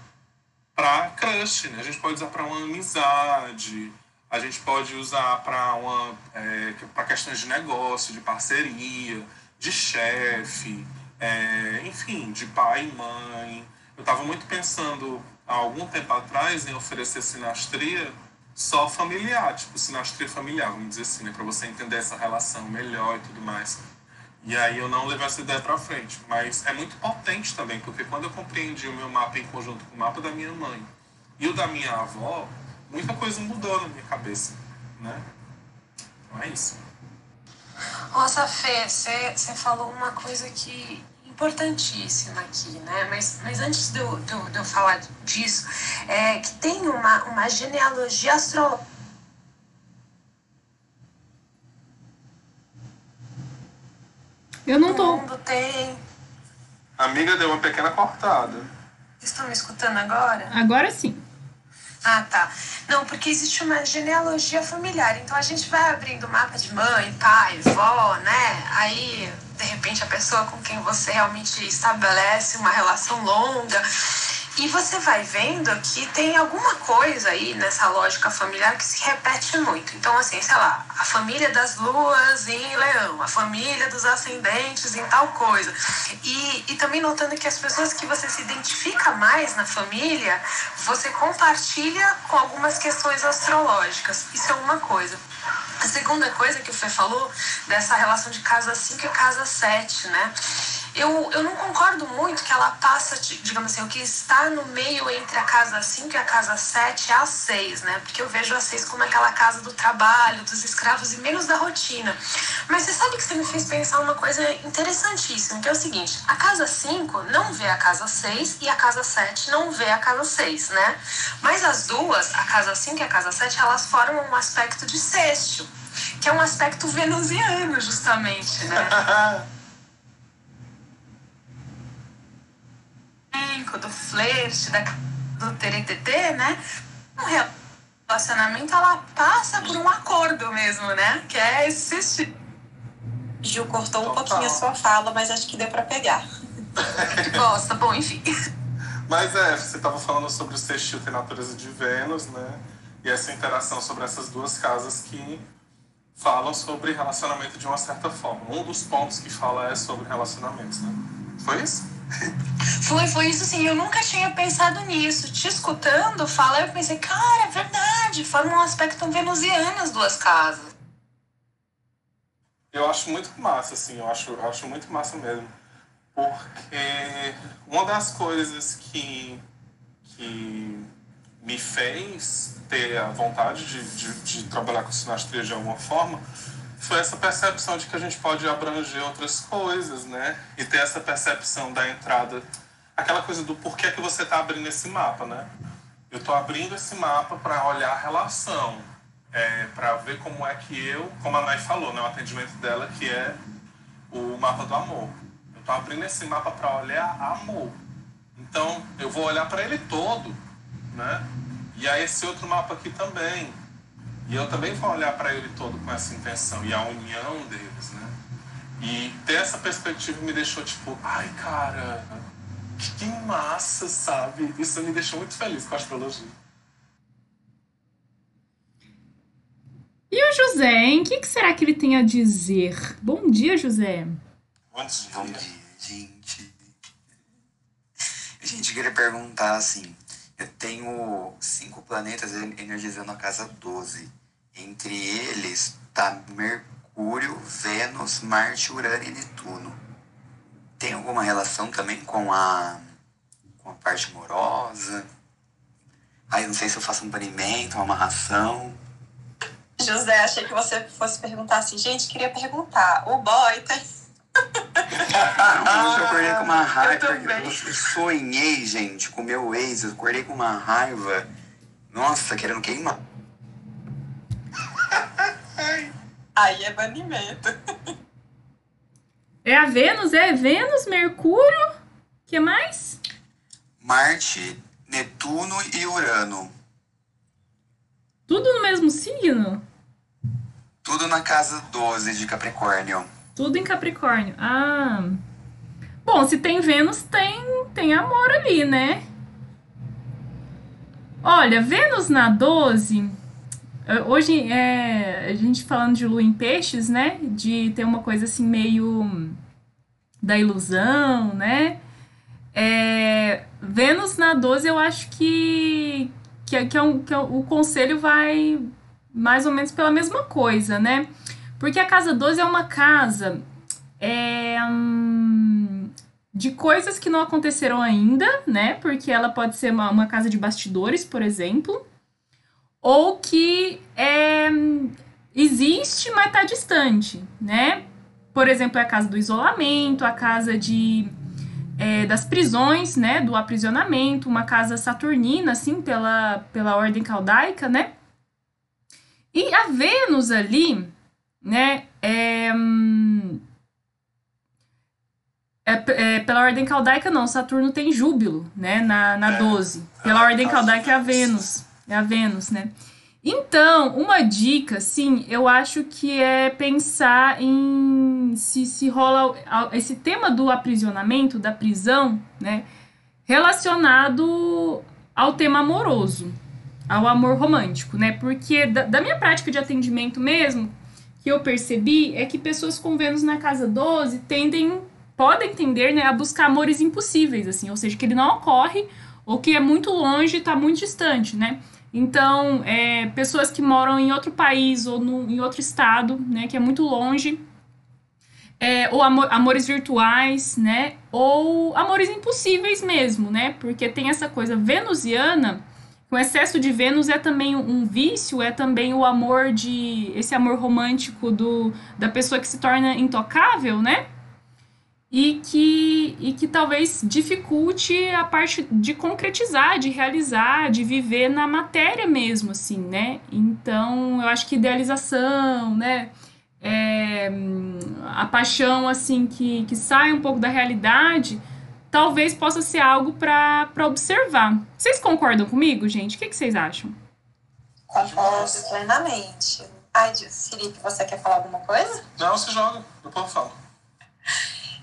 para crush, né? a gente pode usar para uma amizade, a gente pode usar para uma é, para questões de negócio, de parceria, de chefe, é, enfim, de pai e mãe. Eu estava muito pensando há algum tempo atrás em oferecer sinastria só familiar, tipo sinastria familiar, vamos dizer assim, né, para você entender essa relação melhor e tudo mais. E aí eu não levei essa ideia para frente, mas é muito potente também, porque quando eu compreendi o meu mapa em conjunto com o mapa da minha mãe e o da minha avó, muita coisa mudou na minha cabeça, né? Então é isso. Nossa, Fê, você falou uma coisa que importantíssima aqui, né? Mas, mas antes de eu, de, eu, de eu falar disso, é que tem uma, uma genealogia astrológica. Eu não tô. mundo tem. amiga deu uma pequena cortada. Estão me escutando agora? Agora sim. Ah, tá. Não, porque existe uma genealogia familiar. Então a gente vai abrindo mapa de mãe, pai, vó, né? Aí, de repente, a pessoa com quem você realmente estabelece uma relação longa e você vai vendo que tem alguma coisa aí nessa lógica familiar que se repete muito. Então, assim, sei lá, a família das luas em leão, a família dos ascendentes em tal coisa. E, e também notando que as pessoas que você se identifica mais na família, você compartilha com algumas questões astrológicas. Isso é uma coisa. A segunda coisa que o Fê falou, dessa relação de casa 5 e casa 7, né? Eu, eu não concordo muito que ela passa, digamos assim, o que está no meio entre a casa 5 e a casa 7 é a 6, né? Porque eu vejo a 6 como aquela casa do trabalho, dos escravos e menos da rotina. Mas você sabe que você me fez pensar uma coisa interessantíssima, que é o seguinte: a casa 5 não vê a casa 6 e a casa 7 não vê a casa 6, né? Mas as duas, a casa 5 e a casa 7, elas formam um aspecto de sexto, que é um aspecto venusiano, justamente, né? (laughs) do flerte, da, do TNTT, né? Um relacionamento, ela passa por um acordo mesmo, né? Que é esse Gil cortou um Total. pouquinho a sua fala, mas acho que deu para pegar. (laughs) Gosta, bom, enfim. Mas é, você estava falando sobre o sextil tem natureza de Vênus, né? E essa interação sobre essas duas casas que falam sobre relacionamento de uma certa forma. Um dos pontos que fala é sobre relacionamentos, né? Foi isso? Foi, foi isso sim. Eu nunca tinha pensado nisso. Te escutando falar, eu pensei, cara, é verdade. Forma um aspecto venusiano as duas casas. Eu acho muito massa, assim. Eu acho, acho muito massa mesmo. Porque uma das coisas que, que me fez ter a vontade de, de, de trabalhar com sinastria de alguma forma foi essa percepção de que a gente pode abranger outras coisas, né? E ter essa percepção da entrada, aquela coisa do porquê que você está abrindo esse mapa, né? Eu estou abrindo esse mapa para olhar a relação, é, para ver como é que eu, como a Nai falou, né? O atendimento dela que é o mapa do amor. Eu estou abrindo esse mapa para olhar amor. Então eu vou olhar para ele todo, né? E aí esse outro mapa aqui também e eu também vou olhar para ele todo com essa intenção e a união deles, né? E ter essa perspectiva me deixou tipo, ai cara, que massa, sabe? Isso me deixou muito feliz com a astrologia. E o José, hein? O que, que será que ele tem a dizer? Bom dia, José. Bom dia. Bom dia, gente. Gente, queria perguntar assim: eu tenho cinco planetas energizando a casa 12. Entre eles está Mercúrio, Vênus, Marte, Urano e Netuno. Tem alguma relação também com a, com a parte amorosa? Aí não sei se eu faço um banimento, uma amarração. José, achei que você fosse perguntar assim, gente, queria perguntar, o boy tem eu acordei com uma raiva. Eu, eu sonhei, gente, com meu ex. Eu acordei com uma raiva. Nossa, querendo queimar. Aí é banimento. É a Vênus? É Vênus, Mercúrio? que mais? Marte, Netuno e Urano. Tudo no mesmo signo? Tudo na casa 12 de Capricórnio. Tudo em Capricórnio. Ah. Bom, se tem Vênus, tem, tem amor ali, né? Olha, Vênus na 12. Eh, hoje é a gente falando de lua em peixes, né? De ter uma coisa assim meio da ilusão, né? É, Vênus na 12, eu acho que, que, que, é um, que é, o conselho vai mais ou menos pela mesma coisa, né? Porque a casa 12 é uma casa é, hum, de coisas que não aconteceram ainda, né? Porque ela pode ser uma, uma casa de bastidores, por exemplo, ou que é, existe, mas está distante, né? Por exemplo, é a casa do isolamento, a casa de é, das prisões, né, do aprisionamento, uma casa saturnina, assim, pela, pela ordem caldaica, né? E a Vênus ali, né? É, é, é, pela ordem caldaica, não. Saturno tem júbilo, né? Na, na é, 12. Pela ordem caldaica é a Vênus. É a Vênus, né? Então, uma dica, sim, eu acho que é pensar em se, se rola esse tema do aprisionamento, da prisão, né? Relacionado ao tema amoroso, ao amor romântico, né? Porque da, da minha prática de atendimento mesmo, que eu percebi é que pessoas com Vênus na casa 12 tendem, podem tender né, a buscar amores impossíveis, assim, ou seja, que ele não ocorre ou que é muito longe, está muito distante, né? Então, é, pessoas que moram em outro país ou no, em outro estado, né, que é muito longe, é, ou amor, amores virtuais, né? Ou amores impossíveis mesmo, né? Porque tem essa coisa venusiana, o excesso de Vênus é também um vício, é também o amor de. esse amor romântico do, da pessoa que se torna intocável, né? E que, e que talvez dificulte a parte de concretizar, de realizar, de viver na matéria mesmo, assim, né? Então, eu acho que idealização, né? é, a paixão assim que, que sai um pouco da realidade, talvez possa ser algo para observar. Vocês concordam comigo, gente? O que, que vocês acham? Concordo plenamente. Ai, Felipe, você quer falar alguma coisa? Não, você joga, depois eu falo.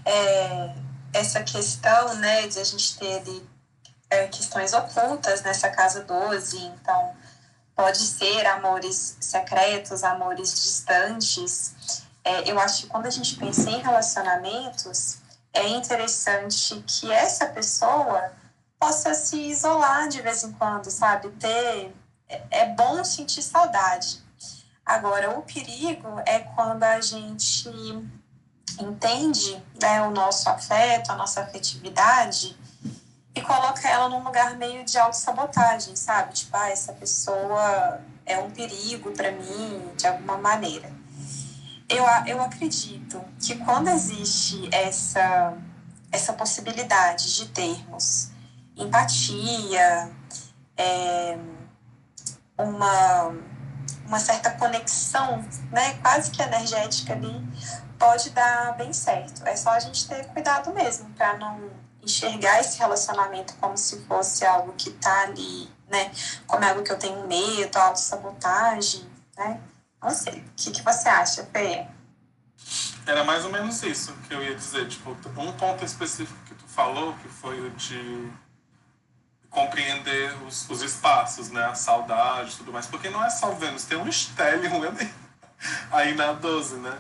É, essa questão, né, de a gente ter ali, é, questões ocultas nessa casa 12, então pode ser amores secretos, amores distantes. É, eu acho que quando a gente pensa em relacionamentos, é interessante que essa pessoa possa se isolar de vez em quando, sabe? Ter é, é bom sentir saudade. Agora, o perigo é quando a gente entende né, o nosso afeto, a nossa afetividade e coloca ela num lugar meio de autossabotagem, sabe? Tipo, ah, essa pessoa é um perigo para mim, de alguma maneira. Eu, eu acredito que quando existe essa, essa possibilidade de termos empatia, é, uma, uma certa conexão, né, quase que energética ali, pode dar bem certo. É só a gente ter cuidado mesmo para não enxergar esse relacionamento como se fosse algo que está ali, né? Como algo que eu tenho medo, autossabotagem, né? Não sei. O que, que você acha, Fê? Era mais ou menos isso que eu ia dizer. Tipo, um ponto específico que tu falou, que foi o de compreender os, os espaços, né? A saudade e tudo mais. Porque não é só Vênus, tem um Stellium (laughs) aí na 12, né?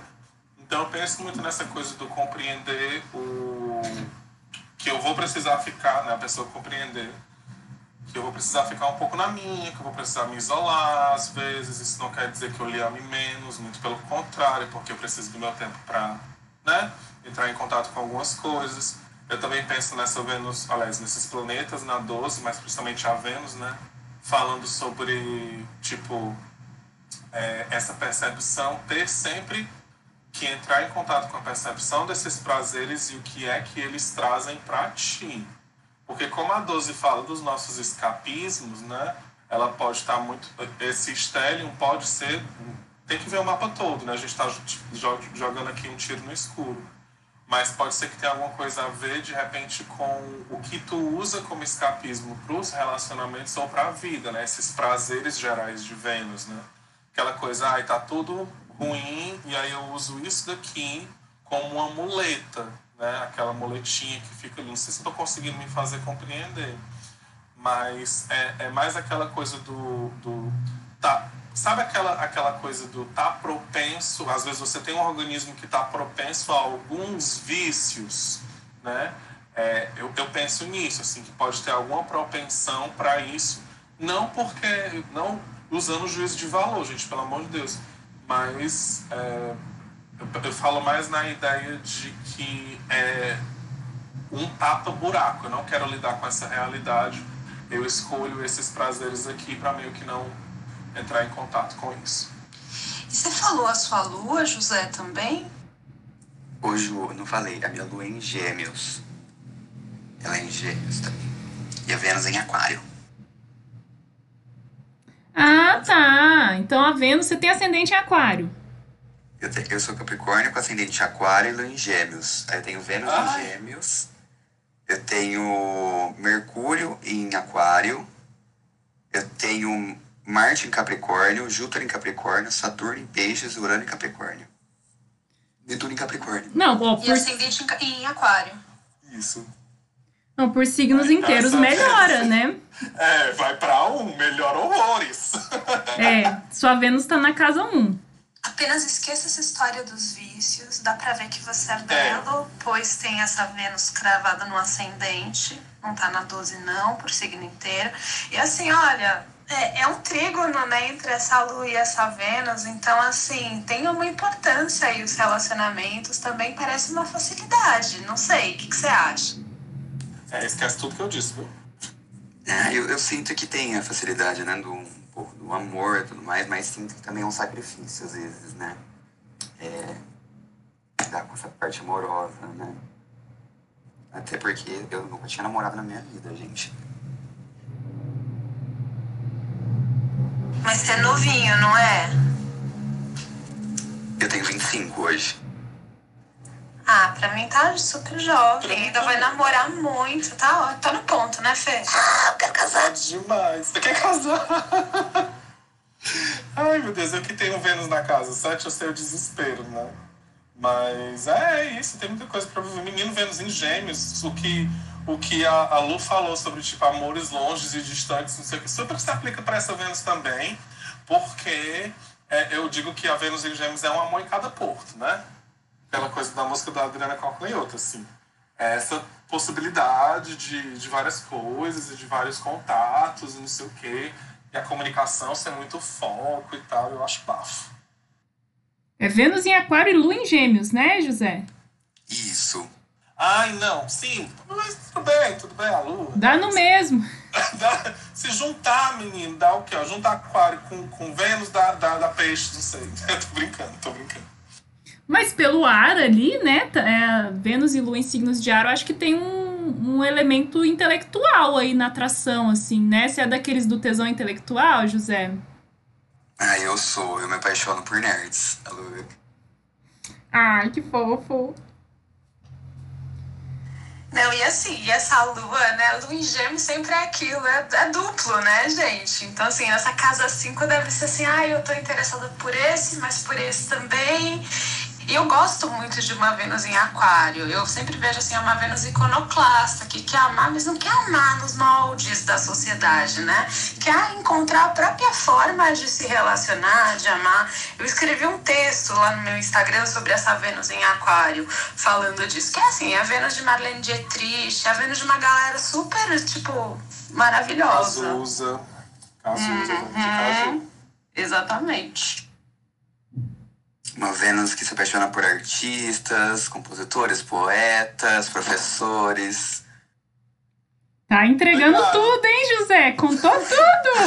Então eu penso muito nessa coisa do compreender o que eu vou precisar ficar, né, a pessoa compreender que eu vou precisar ficar um pouco na minha, que eu vou precisar me isolar às vezes. Isso não quer dizer que eu lhe ame menos, muito pelo contrário, porque eu preciso do meu tempo para né, entrar em contato com algumas coisas. Eu também penso nessa Vênus, aliás, nesses planetas na 12, mas principalmente a Vênus, né, falando sobre, tipo, é, essa percepção, ter sempre que entrar em contato com a percepção desses prazeres e o que é que eles trazem para ti. Porque como a 12 fala dos nossos escapismos, né? Ela pode estar muito esse stellium pode ser tem que ver o mapa todo, né? A gente está jogando aqui um tiro no escuro. Mas pode ser que tenha alguma coisa a ver de repente com o que tu usa como escapismo para os relacionamentos ou para a vida, né? Esses prazeres gerais de Vênus, né? Aquela coisa, ai, tá tudo ruim, e aí eu uso isso daqui como uma muleta, né? Aquela muletinha que fica ali. Não sei se estou conseguindo me fazer compreender, mas é, é mais aquela coisa do, do tá, sabe aquela, aquela coisa do tá propenso, às vezes você tem um organismo que está propenso a alguns vícios, né? É, eu, eu penso nisso, assim, que pode ter alguma propensão para isso, não porque, não usando o juízo de valor, gente, pelo amor de Deus, mas é, eu, eu, falo mais na ideia de que é um tapa-buraco. Eu não quero lidar com essa realidade. Eu escolho esses prazeres aqui para meio que não entrar em contato com isso. E você falou a sua lua, José, também? Hoje eu não falei, a minha lua é em Gêmeos. Ela é em Gêmeos também. E a Vênus é em Aquário. Ah, tá. Então a Vênus, você tem ascendente em Aquário. Eu, te, eu sou Capricórnio com ascendente em Aquário e Lua em Gêmeos. Aí eu tenho Vênus Ai. em Gêmeos. Eu tenho Mercúrio em Aquário. Eu tenho Marte em Capricórnio, Júpiter em Capricórnio, Saturno em Peixes, Urano em Capricórnio. Netuno em Capricórnio. Não, ó, por... E ascendente em Aquário. Isso. Não, por signos vai inteiros melhora, né? É, vai pra um, melhora horrores. É, sua Vênus tá na casa 1. Um. Apenas esqueça essa história dos vícios. Dá pra ver que você é belo, é. pois tem essa Vênus cravada no ascendente. Não tá na 12, não, por signo inteiro. E assim, olha, é, é um trígono, né, entre essa Lua e essa Vênus, então, assim, tem uma importância aí os relacionamentos, também parece uma facilidade, não sei, o que, que você acha? É, esquece tudo que eu disse, viu? É, eu, eu sinto que tem a facilidade, né, do, do amor e tudo mais, mas sinto que também é um sacrifício, às vezes, né? É, lidar com essa parte amorosa, né? Até porque eu nunca tinha namorado na minha vida, gente. Mas você é novinho, não é? Eu tenho 25 hoje. Ah, pra mim tá super jovem. Ainda vai namorar muito, tá? Tá no ponto, né, Fê? Ah, eu quero casar demais. Você quer casar? (laughs) Ai, meu Deus, eu que tenho Vênus na casa. Sete, eu sei o desespero, né? Mas é, é isso, tem muita coisa pra viver. Menino Vênus em gêmeos, o que, o que a, a Lu falou sobre, tipo, amores longes e distantes, não sei o que, super se aplica para essa Vênus também, porque é, eu digo que a Vênus em gêmeos é um amor em cada porto, né? Aquela coisa da música da Adriana Cockney assim. Essa possibilidade de, de várias coisas e de vários contatos e não sei o quê. E a comunicação ser muito foco e tal, eu acho bafo. É Vênus em Aquário e Lua em Gêmeos, né, José? Isso. Ai, não, sim, mas tudo bem, tudo bem, a Lua. Dá no mesmo. (laughs) Dá, se juntar, menino, dá o quê? Ó, juntar Aquário com, com Vênus, dá, dá, dá peixe, não sei. (laughs) tô brincando, tô brincando. Mas pelo ar ali, né? É, Vênus e Lua em signos de ar, eu acho que tem um, um elemento intelectual aí na atração, assim, né? Você é daqueles do tesão intelectual, José? Ah, eu sou. Eu me apaixono por nerds. Ai, que fofo. Não, e assim, e essa lua, né? A lua em gêmeos sempre é aquilo, é, é duplo, né, gente? Então, assim, essa casa 5 deve ser assim, ah, eu tô interessada por esse, mas por esse também. E eu gosto muito de uma Vênus em Aquário. Eu sempre vejo assim, uma Vênus iconoclasta, que quer amar, mas não quer amar nos moldes da sociedade, né? Quer encontrar a própria forma de se relacionar, de amar. Eu escrevi um texto lá no meu Instagram sobre essa Vênus em Aquário, falando disso. Que é assim, a Vênus de Marlene Dietrich, a Vênus de uma galera super, tipo, maravilhosa. Cazuza. Cazuza, uhum. Exatamente. Uma Vênus que se apaixona por artistas, compositores, poetas, professores. Tá entregando Obrigado. tudo, hein, José? Contou tudo!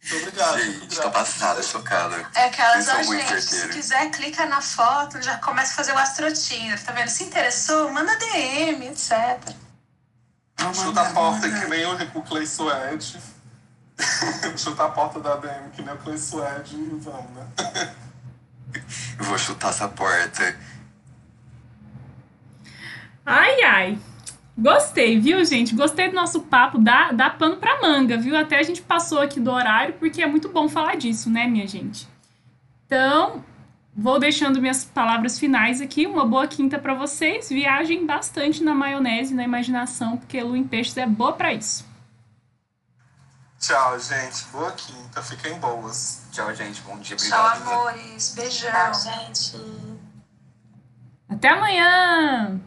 Muito (laughs) obrigado. Gente, tô passada, chocada. É aquelas, ó, gente, se quiser, clica na foto, já começa a fazer o astrotinder, tá vendo? Se interessou, manda DM, etc. Chuta a porta que nem o Clay Suede. (laughs) chutar a porta da DM que nem o Clay Suede e vamos, né? Eu (laughs) vou chutar essa porta. Ai, ai. Gostei, viu, gente? Gostei do nosso papo. Dá, dá pano pra manga, viu? Até a gente passou aqui do horário, porque é muito bom falar disso, né, minha gente? Então, vou deixando minhas palavras finais aqui. Uma boa quinta para vocês. Viajem bastante na maionese, na imaginação, porque Lu em Peixes é boa para isso. Tchau, gente. Boa quinta. Fiquem boas. Tchau, gente. Bom dia. Obrigado. Tchau, amores. Beijão. Tchau, gente. Até amanhã.